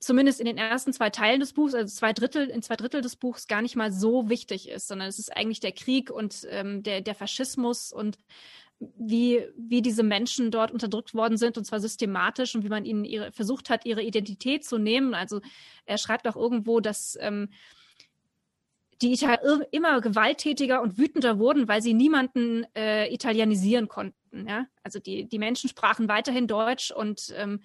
zumindest in den ersten zwei Teilen des Buchs, also zwei Drittel, in zwei Drittel des Buchs gar nicht mal so wichtig ist, sondern es ist eigentlich der Krieg und ähm, der, der Faschismus und wie, wie diese Menschen dort unterdrückt worden sind, und zwar systematisch, und wie man ihnen ihre, versucht hat, ihre Identität zu nehmen. Also er schreibt auch irgendwo, dass ähm, die Italiener immer gewalttätiger und wütender wurden, weil sie niemanden äh, italienisieren konnten. Ja? Also die, die Menschen sprachen weiterhin Deutsch und ähm,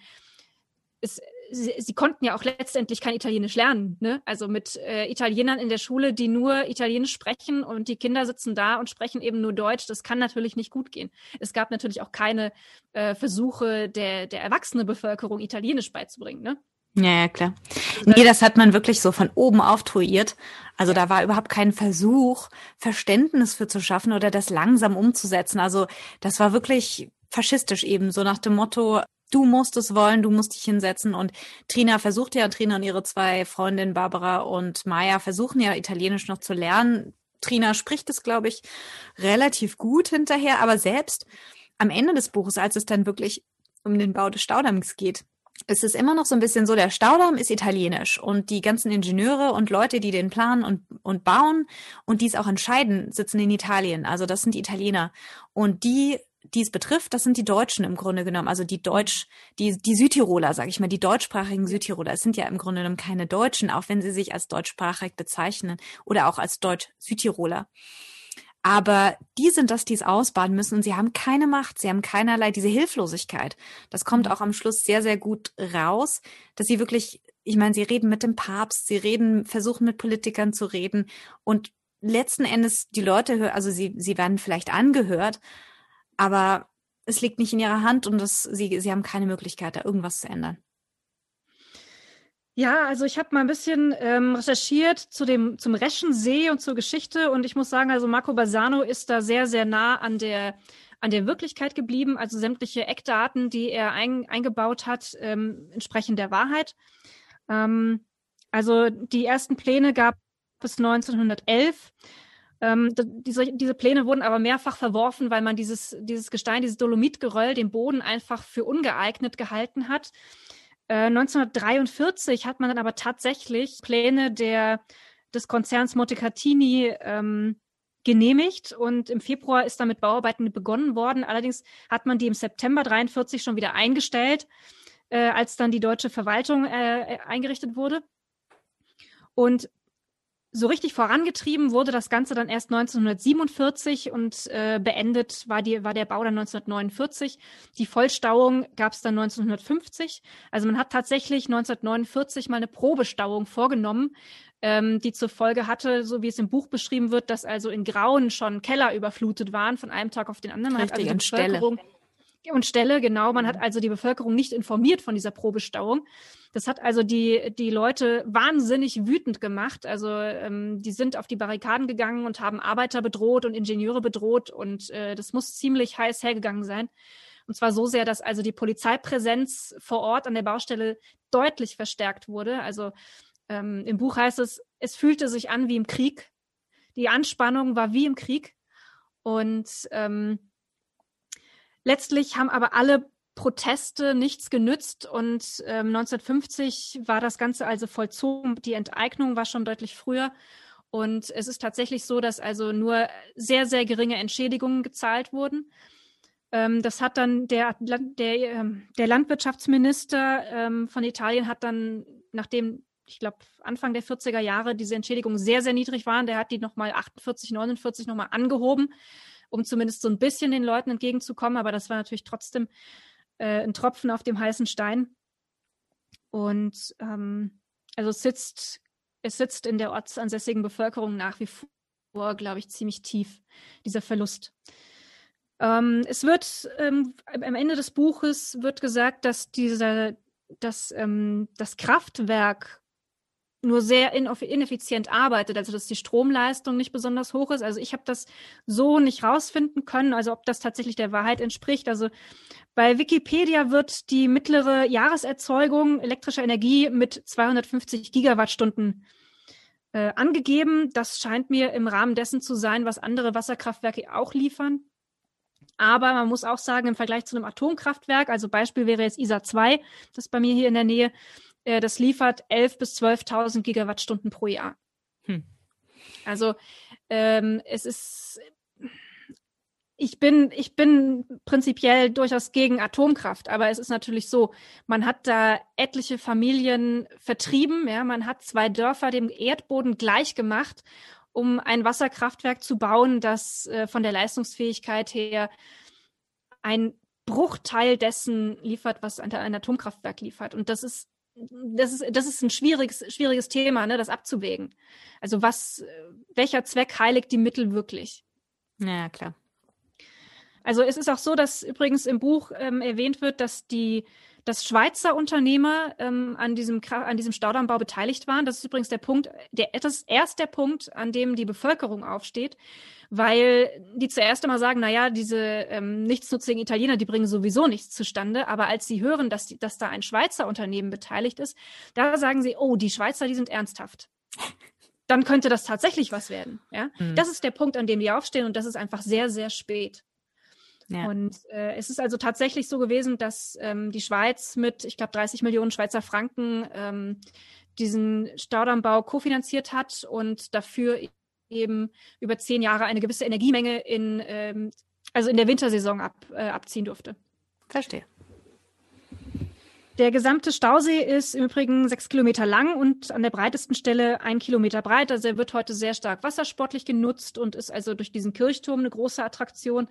es, sie, sie, konnten ja auch letztendlich kein Italienisch lernen. Ne? Also mit äh, Italienern in der Schule, die nur Italienisch sprechen und die Kinder sitzen da und sprechen eben nur Deutsch, das kann natürlich nicht gut gehen. Es gab natürlich auch keine äh, Versuche der, der erwachsenen Bevölkerung, Italienisch beizubringen. Ne? Ja, ja, klar. Nee, das hat man wirklich so von oben auftruiert. Also da war überhaupt kein Versuch, Verständnis für zu schaffen oder das langsam umzusetzen. Also das war wirklich faschistisch eben, so nach dem Motto, du musst es wollen, du musst dich hinsetzen. Und Trina versucht ja, Trina und ihre zwei Freundinnen Barbara und Maya versuchen ja Italienisch noch zu lernen. Trina spricht es, glaube ich, relativ gut hinterher, aber selbst am Ende des Buches, als es dann wirklich um den Bau des Staudamms geht, ist es immer noch so ein bisschen so, der Staudamm ist italienisch und die ganzen Ingenieure und Leute, die den planen und, und bauen und dies auch entscheiden, sitzen in Italien. Also das sind die Italiener. Und die die es betrifft, das sind die Deutschen im Grunde genommen, also die Deutsch, die, die Südtiroler, sage ich mal, die deutschsprachigen Südtiroler. Es sind ja im Grunde genommen keine Deutschen, auch wenn sie sich als deutschsprachig bezeichnen oder auch als Deutsch-Südtiroler. Aber die sind das, die es ausbaden müssen und sie haben keine Macht, sie haben keinerlei diese Hilflosigkeit. Das kommt mhm. auch am Schluss sehr, sehr gut raus, dass sie wirklich, ich meine, sie reden mit dem Papst, sie reden, versuchen mit Politikern zu reden und letzten Endes die Leute, also sie, sie werden vielleicht angehört, aber es liegt nicht in ihrer Hand und das, sie, sie haben keine Möglichkeit, da irgendwas zu ändern. Ja, also ich habe mal ein bisschen ähm, recherchiert zu dem zum Reschensee und zur Geschichte und ich muss sagen, also Marco Basano ist da sehr sehr nah an der an der Wirklichkeit geblieben. Also sämtliche Eckdaten, die er ein, eingebaut hat, ähm, entsprechen der Wahrheit. Ähm, also die ersten Pläne gab es 1911. Ähm, diese, diese Pläne wurden aber mehrfach verworfen, weil man dieses, dieses Gestein, dieses Dolomitgeröll, den Boden einfach für ungeeignet gehalten hat. Äh, 1943 hat man dann aber tatsächlich Pläne der, des Konzerns Montecatini ähm, genehmigt und im Februar ist damit Bauarbeiten begonnen worden. Allerdings hat man die im September 43 schon wieder eingestellt, äh, als dann die deutsche Verwaltung äh, eingerichtet wurde. Und so richtig vorangetrieben wurde das Ganze dann erst 1947 und äh, beendet war, die, war der Bau dann 1949. Die Vollstauung gab es dann 1950. Also man hat tatsächlich 1949 mal eine Probestauung vorgenommen, ähm, die zur Folge hatte, so wie es im Buch beschrieben wird, dass also in Grauen schon Keller überflutet waren von einem Tag auf den anderen. Man Richtig, hat also die Bevölkerung Stelle und Stelle, genau. Man hat also die Bevölkerung nicht informiert von dieser Probestauung. Das hat also die, die Leute wahnsinnig wütend gemacht. Also ähm, die sind auf die Barrikaden gegangen und haben Arbeiter bedroht und Ingenieure bedroht und äh, das muss ziemlich heiß hergegangen sein. Und zwar so sehr, dass also die Polizeipräsenz vor Ort an der Baustelle deutlich verstärkt wurde. Also ähm, im Buch heißt es, es fühlte sich an wie im Krieg. Die Anspannung war wie im Krieg. Und ähm, Letztlich haben aber alle Proteste nichts genützt und ähm, 1950 war das Ganze also vollzogen. Die Enteignung war schon deutlich früher. Und es ist tatsächlich so, dass also nur sehr, sehr geringe Entschädigungen gezahlt wurden. Ähm, das hat dann der, der, ähm, der Landwirtschaftsminister ähm, von Italien hat dann, nachdem, ich glaube, Anfang der 40er Jahre diese Entschädigungen sehr, sehr niedrig waren, der hat die nochmal 48, 49 nochmal angehoben um zumindest so ein bisschen den Leuten entgegenzukommen. Aber das war natürlich trotzdem äh, ein Tropfen auf dem heißen Stein. Und ähm, also es sitzt, es sitzt in der ortsansässigen Bevölkerung nach wie vor, glaube ich, ziemlich tief, dieser Verlust. Ähm, es wird ähm, am Ende des Buches wird gesagt, dass dieser, dass ähm, das Kraftwerk nur sehr ineffizient arbeitet, also dass die Stromleistung nicht besonders hoch ist. Also ich habe das so nicht rausfinden können, also ob das tatsächlich der Wahrheit entspricht. Also bei Wikipedia wird die mittlere Jahreserzeugung elektrischer Energie mit 250 Gigawattstunden äh, angegeben. Das scheint mir im Rahmen dessen zu sein, was andere Wasserkraftwerke auch liefern. Aber man muss auch sagen, im Vergleich zu einem Atomkraftwerk, also Beispiel wäre jetzt ISA 2, das bei mir hier in der Nähe, äh, das liefert 11.000 bis 12.000 Gigawattstunden pro Jahr. Hm. Also ähm, es ist ich bin, ich bin prinzipiell durchaus gegen Atomkraft, aber es ist natürlich so, man hat da etliche Familien vertrieben, ja, man hat zwei Dörfer dem Erdboden gleich gemacht, um ein Wasserkraftwerk zu bauen, das äh, von der Leistungsfähigkeit her ein Bruchteil dessen liefert, was ein, ein Atomkraftwerk liefert. Und das ist das ist, das ist ein schwieriges, schwieriges Thema, ne, das abzuwägen. Also was, welcher Zweck heiligt die Mittel wirklich? Ja, klar. Also es ist auch so, dass übrigens im Buch ähm, erwähnt wird, dass die dass Schweizer Unternehmer ähm, an diesem an diesem Staudammbau beteiligt waren. Das ist übrigens der Punkt, der das ist erst der Punkt, an dem die Bevölkerung aufsteht, weil die zuerst einmal sagen, na ja, diese ähm, nichtsnutzigen Italiener, die bringen sowieso nichts zustande. Aber als sie hören, dass die, dass da ein Schweizer Unternehmen beteiligt ist, da sagen sie, oh, die Schweizer, die sind ernsthaft dann könnte das tatsächlich was werden. Ja, mhm. das ist der Punkt, an dem die aufstehen und das ist einfach sehr, sehr spät. Ja. Und äh, es ist also tatsächlich so gewesen, dass ähm, die Schweiz mit, ich glaube, 30 Millionen Schweizer Franken ähm, diesen Staudammbau kofinanziert hat und dafür eben über zehn Jahre eine gewisse Energiemenge in, ähm, also in der Wintersaison ab, äh, abziehen durfte. Verstehe. Der gesamte Stausee ist im Übrigen sechs Kilometer lang und an der breitesten Stelle ein Kilometer breit. Also er wird heute sehr stark wassersportlich genutzt und ist also durch diesen Kirchturm eine große Attraktion.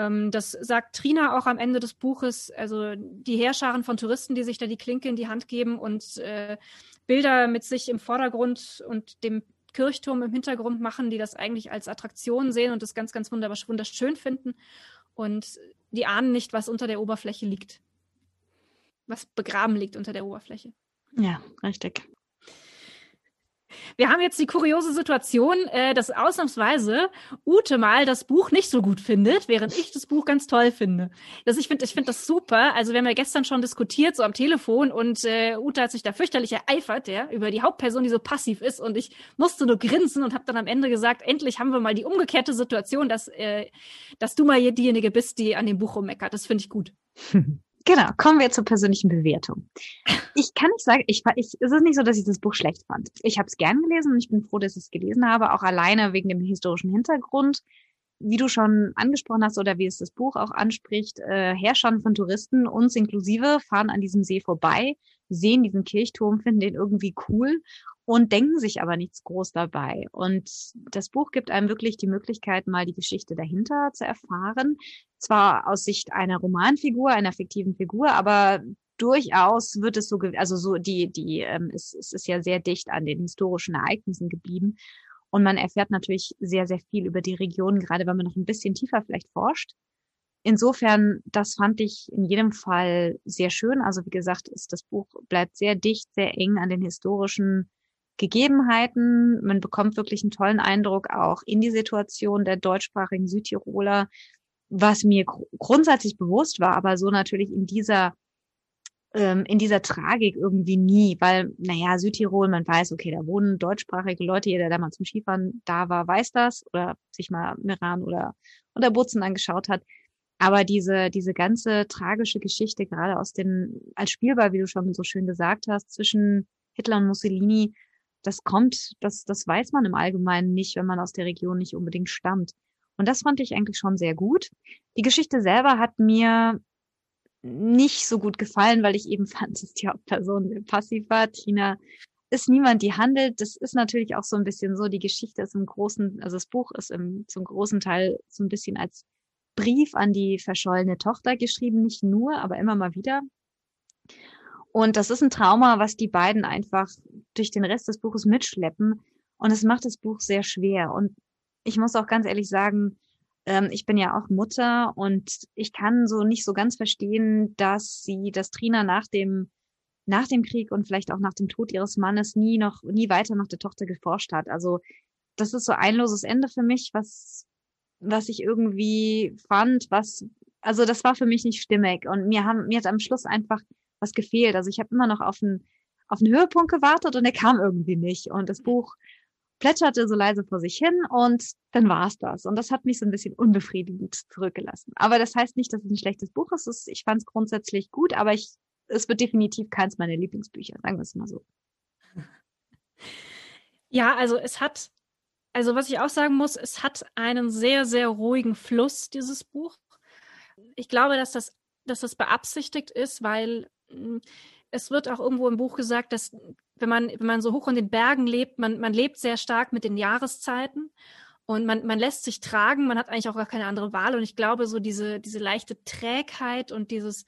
Ähm, das sagt Trina auch am Ende des Buches. Also die Heerscharen von Touristen, die sich da die Klinke in die Hand geben und äh, Bilder mit sich im Vordergrund und dem Kirchturm im Hintergrund machen, die das eigentlich als Attraktion sehen und das ganz, ganz wunderschön finden. Und die ahnen nicht, was unter der Oberfläche liegt. Was begraben liegt unter der Oberfläche. Ja, richtig. Wir haben jetzt die kuriose Situation, äh, dass ausnahmsweise Ute mal das Buch nicht so gut findet, während ich das Buch ganz toll finde. Das, ich finde ich finde das super. Also wir haben ja gestern schon diskutiert, so am Telefon, und äh, Ute hat sich da fürchterlich ereifert, ja, über die Hauptperson, die so passiv ist. Und ich musste nur grinsen und habe dann am Ende gesagt, endlich haben wir mal die umgekehrte Situation, dass, äh, dass du mal diejenige bist, die an dem Buch rummeckert. Das finde ich gut. [laughs] Genau, kommen wir zur persönlichen Bewertung. Ich kann nicht sagen, ich, ich, es ist nicht so, dass ich das Buch schlecht fand. Ich habe es gern gelesen und ich bin froh, dass ich es gelesen habe, auch alleine wegen dem historischen Hintergrund. Wie du schon angesprochen hast oder wie es das Buch auch anspricht, äh, Herrschern von Touristen, uns inklusive, fahren an diesem See vorbei, sehen diesen Kirchturm, finden den irgendwie cool und denken sich aber nichts groß dabei. Und das Buch gibt einem wirklich die Möglichkeit, mal die Geschichte dahinter zu erfahren. Zwar aus Sicht einer Romanfigur, einer fiktiven Figur, aber durchaus wird es so, also so die, die, ähm, es, es ist ja sehr dicht an den historischen Ereignissen geblieben. Und man erfährt natürlich sehr, sehr viel über die Region, gerade wenn man noch ein bisschen tiefer vielleicht forscht. Insofern, das fand ich in jedem Fall sehr schön. Also wie gesagt, ist das Buch bleibt sehr dicht, sehr eng an den historischen Gegebenheiten. Man bekommt wirklich einen tollen Eindruck auch in die Situation der deutschsprachigen Südtiroler, was mir gr grundsätzlich bewusst war, aber so natürlich in dieser ähm, in dieser Tragik irgendwie nie, weil, naja, Südtirol, man weiß, okay, da wohnen deutschsprachige Leute, jeder, der mal zum Skifahren da war, weiß das oder sich mal Meran oder, oder Butzen angeschaut hat. Aber diese, diese ganze tragische Geschichte, gerade aus den, als Spielball, wie du schon so schön gesagt hast, zwischen Hitler und Mussolini, das kommt, das, das weiß man im Allgemeinen nicht, wenn man aus der Region nicht unbedingt stammt. Und das fand ich eigentlich schon sehr gut. Die Geschichte selber hat mir nicht so gut gefallen, weil ich eben fand, dass die Hauptperson passiv war. Tina ist niemand, die handelt. Das ist natürlich auch so ein bisschen so. Die Geschichte ist im großen, also das Buch ist im, zum großen Teil so ein bisschen als Brief an die verschollene Tochter geschrieben, nicht nur, aber immer mal wieder. Und das ist ein Trauma, was die beiden einfach durch den Rest des Buches mitschleppen. Und es macht das Buch sehr schwer. Und ich muss auch ganz ehrlich sagen, ähm, ich bin ja auch Mutter und ich kann so nicht so ganz verstehen, dass sie, dass Trina nach dem, nach dem Krieg und vielleicht auch nach dem Tod ihres Mannes nie noch, nie weiter nach der Tochter geforscht hat. Also das ist so ein loses Ende für mich, was, was ich irgendwie fand, was, also das war für mich nicht stimmig. Und mir haben, mir hat am Schluss einfach was gefehlt. Also ich habe immer noch auf einen, auf einen Höhepunkt gewartet und der kam irgendwie nicht. Und das Buch plätscherte so leise vor sich hin und dann war's das. Und das hat mich so ein bisschen unbefriedigend zurückgelassen. Aber das heißt nicht, dass es ein schlechtes Buch ist. Ich fand es grundsätzlich gut, aber ich, es wird definitiv keins meiner Lieblingsbücher, sagen wir es mal so. [laughs] Ja, also es hat Also was ich auch sagen muss, es hat einen sehr, sehr ruhigen Fluss, dieses Buch. Ich glaube, dass das, dass das beabsichtigt ist, weil hm, es wird auch irgendwo im Buch gesagt, dass wenn man, wenn man so hoch in den Bergen lebt, man, man lebt sehr stark mit den Jahreszeiten und man, man lässt sich tragen, man hat eigentlich auch gar keine andere Wahl. Und ich glaube, so diese, diese leichte Trägheit und dieses,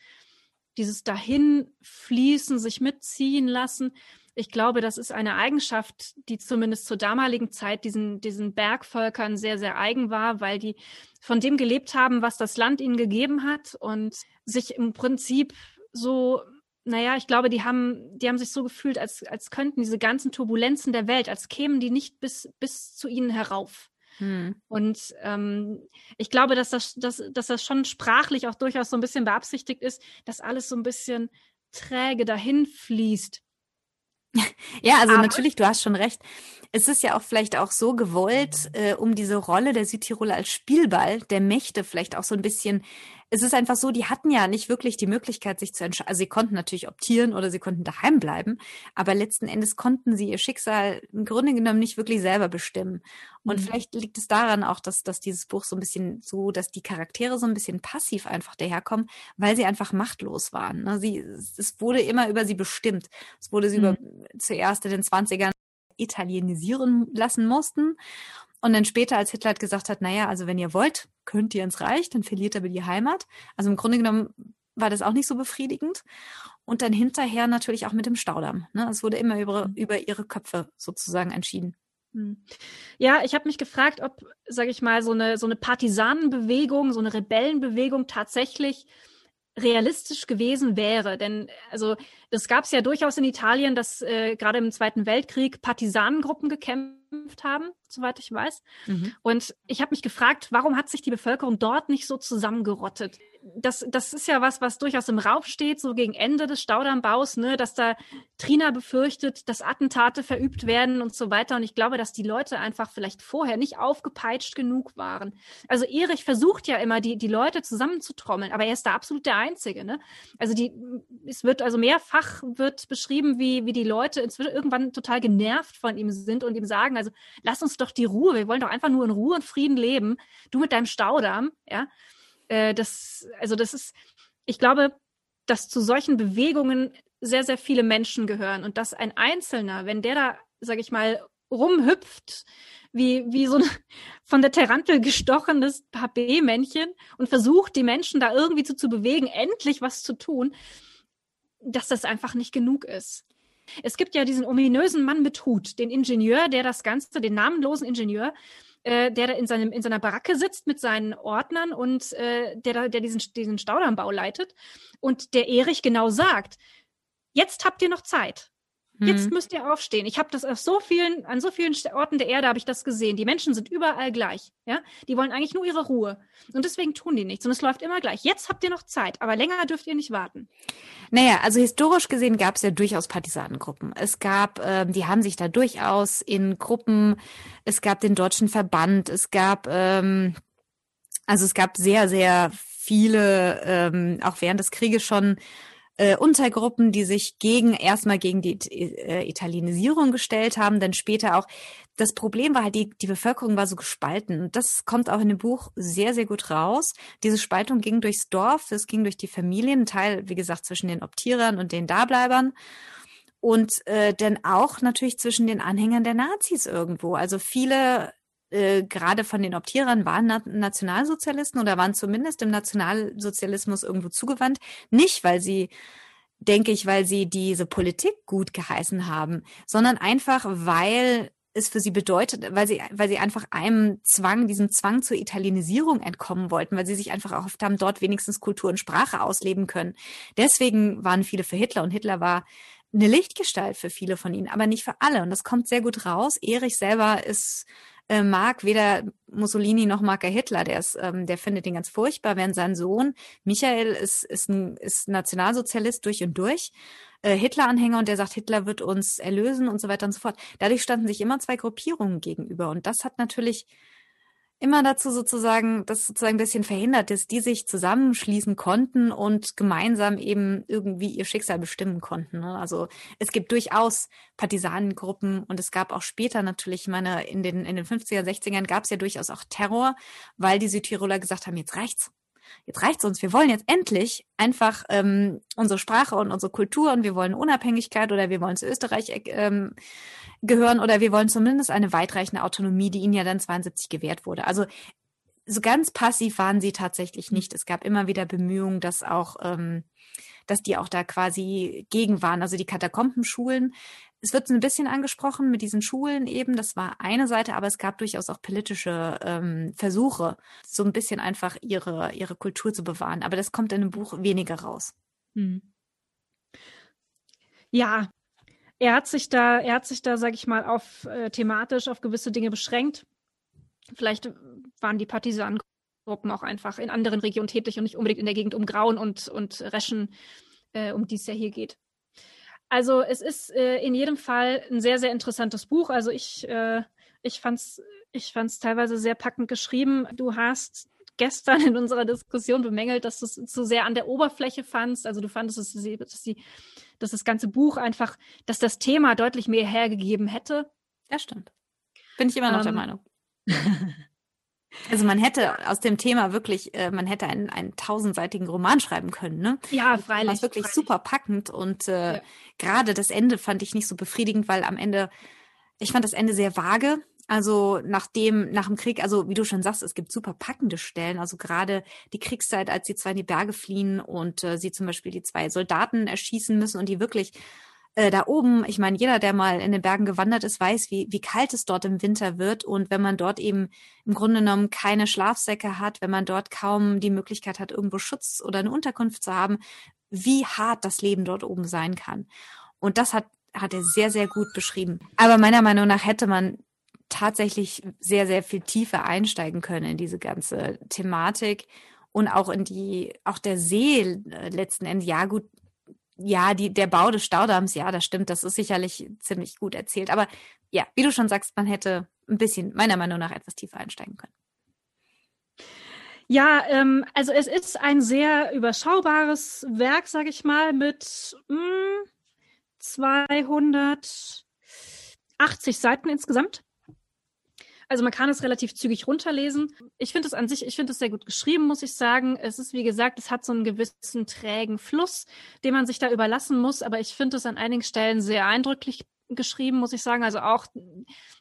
dieses Dahinfließen, sich mitziehen lassen, ich glaube, das ist eine Eigenschaft, die zumindest zur damaligen Zeit diesen, diesen Bergvölkern sehr, sehr eigen war, weil die von dem gelebt haben, was das Land ihnen gegeben hat und sich im Prinzip so, naja, ich glaube, die haben, die haben sich so gefühlt, als, als könnten diese ganzen Turbulenzen der Welt, als kämen die nicht bis, bis zu ihnen herauf. Hm. Und ähm, ich glaube, dass das, dass, dass das schon sprachlich auch durchaus so ein bisschen beabsichtigt ist, dass alles so ein bisschen träge dahin fließt. [laughs] Ja, also Aber natürlich, du hast schon recht. Es ist ja auch vielleicht auch so gewollt, äh, um diese Rolle der Südtiroler als Spielball der Mächte vielleicht auch so ein bisschen es ist einfach so, die hatten ja nicht wirklich die Möglichkeit, sich zu entscheiden. Also sie konnten natürlich optieren oder sie konnten daheim bleiben, aber letzten Endes konnten sie ihr Schicksal im Grunde genommen nicht wirklich selber bestimmen. Und mhm. vielleicht liegt es daran auch, dass, dass dieses Buch so ein bisschen so, dass die Charaktere so ein bisschen passiv einfach daherkommen, weil sie einfach machtlos waren. Ne? Sie, es wurde immer über sie bestimmt. Es wurde sie mhm. über zuerst in den 20ern italienisieren lassen mussten. Und dann später, als Hitler hat gesagt hat, naja, also wenn ihr wollt, könnt ihr ins Reich, dann verliert aber die Heimat. Also im Grunde genommen war das auch nicht so befriedigend. Und dann hinterher natürlich auch mit dem Staudamm. Ne? Es wurde immer über, mhm. über ihre Köpfe sozusagen entschieden. Hm. Ja, ich habe mich gefragt, ob, sage ich mal, so eine, so eine Partisanenbewegung, so eine Rebellenbewegung tatsächlich realistisch gewesen wäre. Denn also das gab es ja durchaus in Italien, dass äh, gerade im Zweiten Weltkrieg Partisanengruppen gekämpft haben, soweit ich weiß. Mhm. Und ich habe mich gefragt, warum hat sich die Bevölkerung dort nicht so zusammengerottet? Das, das ist ja was, was durchaus im Raum steht, so gegen Ende des Staudammbaus, ne, dass da Trina befürchtet, dass Attentate verübt werden und so weiter. Und ich glaube, dass die Leute einfach vielleicht vorher nicht aufgepeitscht genug waren. Also Erich versucht ja immer, die, die Leute zusammenzutrommeln, aber er ist da absolut der Einzige, ne? Also die, es wird also mehrfach wird beschrieben, wie, wie die Leute inzwischen irgendwann total genervt von ihm sind und ihm sagen, also lass uns doch die Ruhe, wir wollen doch einfach nur in Ruhe und Frieden leben. Du mit deinem Staudamm, ja äh, das, also das ist, ich glaube, dass zu solchen Bewegungen sehr, sehr viele Menschen gehören und dass ein Einzelner, wenn der da, sage ich mal, rumhüpft, wie, wie so ein [laughs] von der Tarantel gestochenes HB-Männchen und versucht, die Menschen da irgendwie zu, zu bewegen, endlich was zu tun, dass das einfach nicht genug ist. Es gibt ja diesen ominösen Mann mit Hut, den Ingenieur, der das Ganze, den namenlosen Ingenieur, äh, der da in, seinem, in seiner Baracke sitzt mit seinen Ordnern und äh, der, der diesen, diesen Staudammbau leitet und der Erich genau sagt, jetzt habt ihr noch Zeit. Jetzt mhm. müsst ihr aufstehen. Ich habe das auf so vielen, an so vielen Orten der Erde habe ich das gesehen. Die Menschen sind überall gleich. Ja, die wollen eigentlich nur ihre Ruhe und deswegen tun die nichts. Und es läuft immer gleich. Jetzt habt ihr noch Zeit, aber länger dürft ihr nicht warten. Naja, also historisch gesehen gab es ja durchaus Partisanengruppen. Es gab, äh, die haben sich da durchaus in Gruppen. Es gab den deutschen Verband. Es gab, ähm, also es gab sehr, sehr viele, ähm, auch während des Krieges schon äh, Untergruppen, die sich gegen erstmal gegen die äh, Italienisierung gestellt haben, dann später auch. Das Problem war halt, die, die Bevölkerung war so gespalten. Und das kommt auch in dem Buch sehr, sehr gut raus. Diese Spaltung ging durchs Dorf, es ging durch die Familien, Teil, wie gesagt, zwischen den Optierern und den Dableibern und äh, dann auch natürlich zwischen den Anhängern der Nazis irgendwo. Also viele äh, gerade von den Optierern waren Na Nationalsozialisten oder waren zumindest im Nationalsozialismus irgendwo zugewandt. Nicht, weil sie denke ich, weil sie diese Politik gut geheißen haben, sondern einfach, weil es für sie bedeutet, weil sie, weil sie einfach einem Zwang, diesem Zwang zur Italienisierung entkommen wollten, weil sie sich einfach erhofft haben, dort wenigstens Kultur und Sprache ausleben können. Deswegen waren viele für Hitler und Hitler war eine Lichtgestalt für viele von ihnen, aber nicht für alle. Und das kommt sehr gut raus. Erich selber ist äh, mag weder Mussolini noch mag er Hitler. Der, ist, ähm, der findet ihn ganz furchtbar, während sein Sohn Michael ist, ist, ein, ist Nationalsozialist durch und durch. Äh, Hitler-Anhänger und der sagt, Hitler wird uns erlösen und so weiter und so fort. Dadurch standen sich immer zwei Gruppierungen gegenüber und das hat natürlich immer dazu sozusagen, dass sozusagen ein bisschen verhindert ist, die sich zusammenschließen konnten und gemeinsam eben irgendwie ihr Schicksal bestimmen konnten. Ne? Also es gibt durchaus Partisanengruppen und es gab auch später natürlich, ich meine, in den, in den 50er, 60ern gab es ja durchaus auch Terror, weil die Südtiroler gesagt haben, jetzt reicht's. Jetzt reicht's uns. Wir wollen jetzt endlich einfach ähm, unsere Sprache und unsere Kultur und wir wollen Unabhängigkeit oder wir wollen zu Österreich ähm, gehören oder wir wollen zumindest eine weitreichende Autonomie, die ihnen ja dann 72 gewährt wurde. Also so ganz passiv waren sie tatsächlich nicht. Es gab immer wieder Bemühungen, dass auch, ähm, dass die auch da quasi gegen waren. Also die Katakombenschulen. Es wird ein bisschen angesprochen mit diesen Schulen eben. Das war eine Seite, aber es gab durchaus auch politische ähm, Versuche, so ein bisschen einfach ihre ihre Kultur zu bewahren. Aber das kommt in dem Buch weniger raus. Hm. Ja, er hat sich da, er hat sich da, sag ich mal, auf äh, thematisch auf gewisse Dinge beschränkt. Vielleicht waren die Partisanengruppen auch einfach in anderen Regionen tätig und nicht unbedingt in der Gegend um Grauen und, und Reschen, äh, um die es ja hier geht. Also es ist äh, in jedem Fall ein sehr, sehr interessantes Buch. Also ich, äh, ich fand es ich fand's teilweise sehr packend geschrieben. Du hast gestern in unserer Diskussion bemängelt, dass du es zu sehr an der Oberfläche fandst. Also du fandest, dass, sie, dass, die, dass das ganze Buch einfach, dass das Thema deutlich mehr hergegeben hätte. Ja, stimmt. Bin ich immer noch ähm, der Meinung. [laughs] Also man hätte aus dem Thema wirklich, äh, man hätte einen, einen tausendseitigen Roman schreiben können, ne? Ja, freilich. Das war wirklich freilich. super packend und äh, ja. gerade das Ende fand ich nicht so befriedigend, weil am Ende, ich fand das Ende sehr vage. Also nach dem, nach dem Krieg, also wie du schon sagst, es gibt super packende Stellen. Also gerade die Kriegszeit, als sie zwei in die Berge fliehen und äh, sie zum Beispiel die zwei Soldaten erschießen müssen und die wirklich äh, da oben, ich meine, jeder, der mal in den Bergen gewandert ist, weiß, wie, wie kalt es dort im Winter wird. Und wenn man dort eben im Grunde genommen keine Schlafsäcke hat, wenn man dort kaum die Möglichkeit hat, irgendwo Schutz oder eine Unterkunft zu haben, wie hart das Leben dort oben sein kann. Und das hat, hat er sehr, sehr gut beschrieben. Aber meiner Meinung nach hätte man tatsächlich sehr, sehr viel tiefer einsteigen können in diese ganze Thematik und auch in die, auch der See äh, letzten Endes. Ja, gut, ja, die, der Bau des Staudamms, ja, das stimmt, das ist sicherlich ziemlich gut erzählt. Aber ja, wie du schon sagst, man hätte ein bisschen, meiner Meinung nach, etwas tiefer einsteigen können. Ja, ähm, also es ist ein sehr überschaubares Werk, sag ich mal, mit mh, hm, 280 Seiten insgesamt. Also man kann es relativ zügig runterlesen. Ich finde es an sich, ich finde es sehr gut geschrieben, muss ich sagen. Es ist, wie gesagt, es hat so einen gewissen trägen Fluss, den man sich da überlassen muss, aber ich finde es an einigen Stellen sehr eindrücklich geschrieben, muss ich sagen. Also auch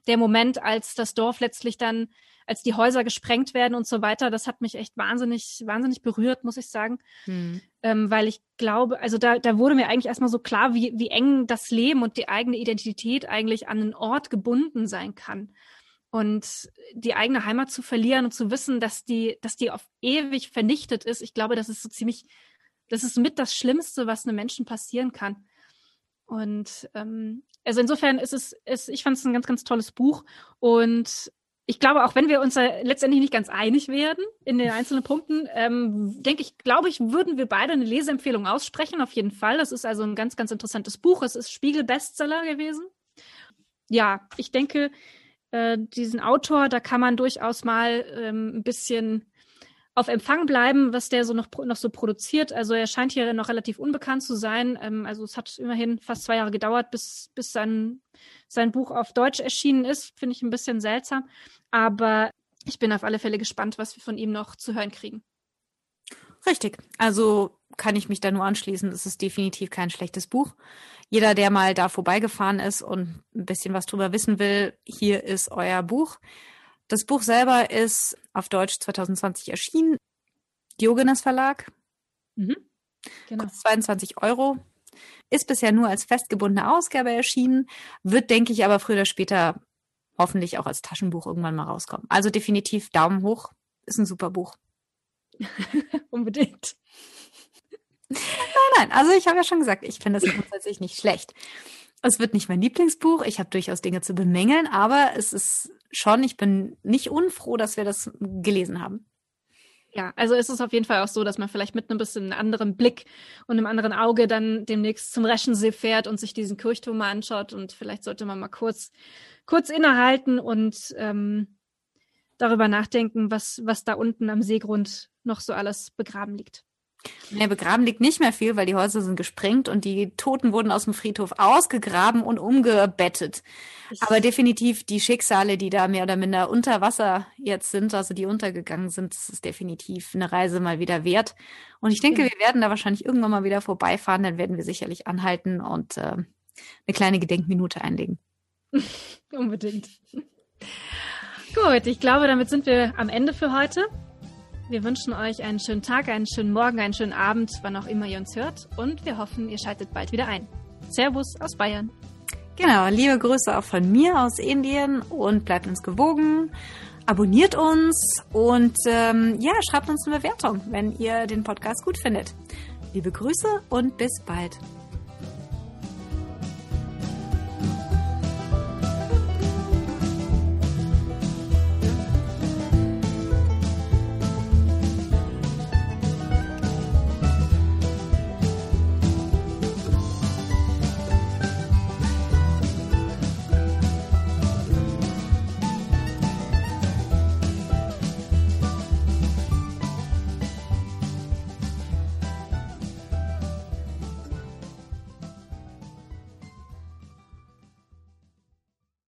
der Moment, als das Dorf letztlich dann, als die Häuser gesprengt werden und so weiter, das hat mich echt wahnsinnig, wahnsinnig berührt, muss ich sagen. Hm. Ähm, weil ich glaube, also da, da wurde mir eigentlich erstmal so klar, wie, wie eng das Leben und die eigene Identität eigentlich an einen Ort gebunden sein kann. Und die eigene Heimat zu verlieren und zu wissen, dass die, dass die auf ewig vernichtet ist, ich glaube, das ist so ziemlich, das ist mit das Schlimmste, was einem Menschen passieren kann. Und ähm, also insofern ist es, ist, ich fand es ein ganz, ganz tolles Buch. Und ich glaube, auch wenn wir uns letztendlich nicht ganz einig werden in den einzelnen Punkten, ähm, denke ich, glaube ich, würden wir beide eine Leseempfehlung aussprechen, auf jeden Fall. Das ist also ein ganz, ganz interessantes Buch. Es ist Spiegel-Bestseller gewesen. Ja, ich denke, äh, diesen Autor, da kann man durchaus mal ähm, ein bisschen auf Empfang bleiben, was der so noch, noch so produziert. Also er scheint hier noch relativ unbekannt zu sein. Ähm, also es hat immerhin fast zwei Jahre gedauert, bis, bis sein, sein Buch auf Deutsch erschienen ist. Finde ich ein bisschen seltsam. Aber ich bin auf alle Fälle gespannt, was wir von ihm noch zu hören kriegen. Richtig. Also kann ich mich da nur anschließen. Es ist definitiv kein schlechtes Buch. Jeder, der mal da vorbeigefahren ist und ein bisschen was drüber wissen will, hier ist euer Buch. Das Buch selber ist auf Deutsch 2020 erschienen. Diogenes Verlag. Mhm. Genau. Kostet 22 Euro. Ist bisher nur als festgebundene Ausgabe erschienen, wird, denke ich, aber früher oder später hoffentlich auch als Taschenbuch irgendwann mal rauskommen. Also definitiv Daumen hoch. Ist ein super Buch. [laughs] Unbedingt. Nein, nein, also ich habe ja schon gesagt, ich finde das grundsätzlich nicht schlecht. Es wird nicht mein Lieblingsbuch, ich habe durchaus Dinge zu bemängeln, aber es ist schon, ich bin nicht unfroh, dass wir das gelesen haben. Ja, also ist es auf jeden Fall auch so, dass man vielleicht mit einem bisschen anderen Blick und einem anderen Auge dann demnächst zum Reschensee fährt und sich diesen Kirchturm mal anschaut und vielleicht sollte man mal kurz, kurz innehalten und ähm, darüber nachdenken, was, was da unten am Seegrund noch so alles begraben liegt. Ja, begraben liegt nicht mehr viel, weil die Häuser sind gesprengt und die Toten wurden aus dem Friedhof ausgegraben und umgebettet. Aber definitiv die Schicksale, die da mehr oder minder unter Wasser jetzt sind, also die untergegangen sind, das ist definitiv eine Reise mal wieder wert. Und ich denke, ja. wir werden da wahrscheinlich irgendwann mal wieder vorbeifahren, dann werden wir sicherlich anhalten und äh, eine kleine Gedenkminute einlegen. [laughs] Unbedingt. Gut, ich glaube, damit sind wir am Ende für heute. Wir wünschen euch einen schönen Tag, einen schönen Morgen, einen schönen Abend, wann auch immer ihr uns hört. Und wir hoffen, ihr schaltet bald wieder ein. Servus aus Bayern. Genau, liebe Grüße auch von mir aus Indien und bleibt uns gewogen. Abonniert uns und ähm, ja, schreibt uns eine Bewertung, wenn ihr den Podcast gut findet. Liebe Grüße und bis bald.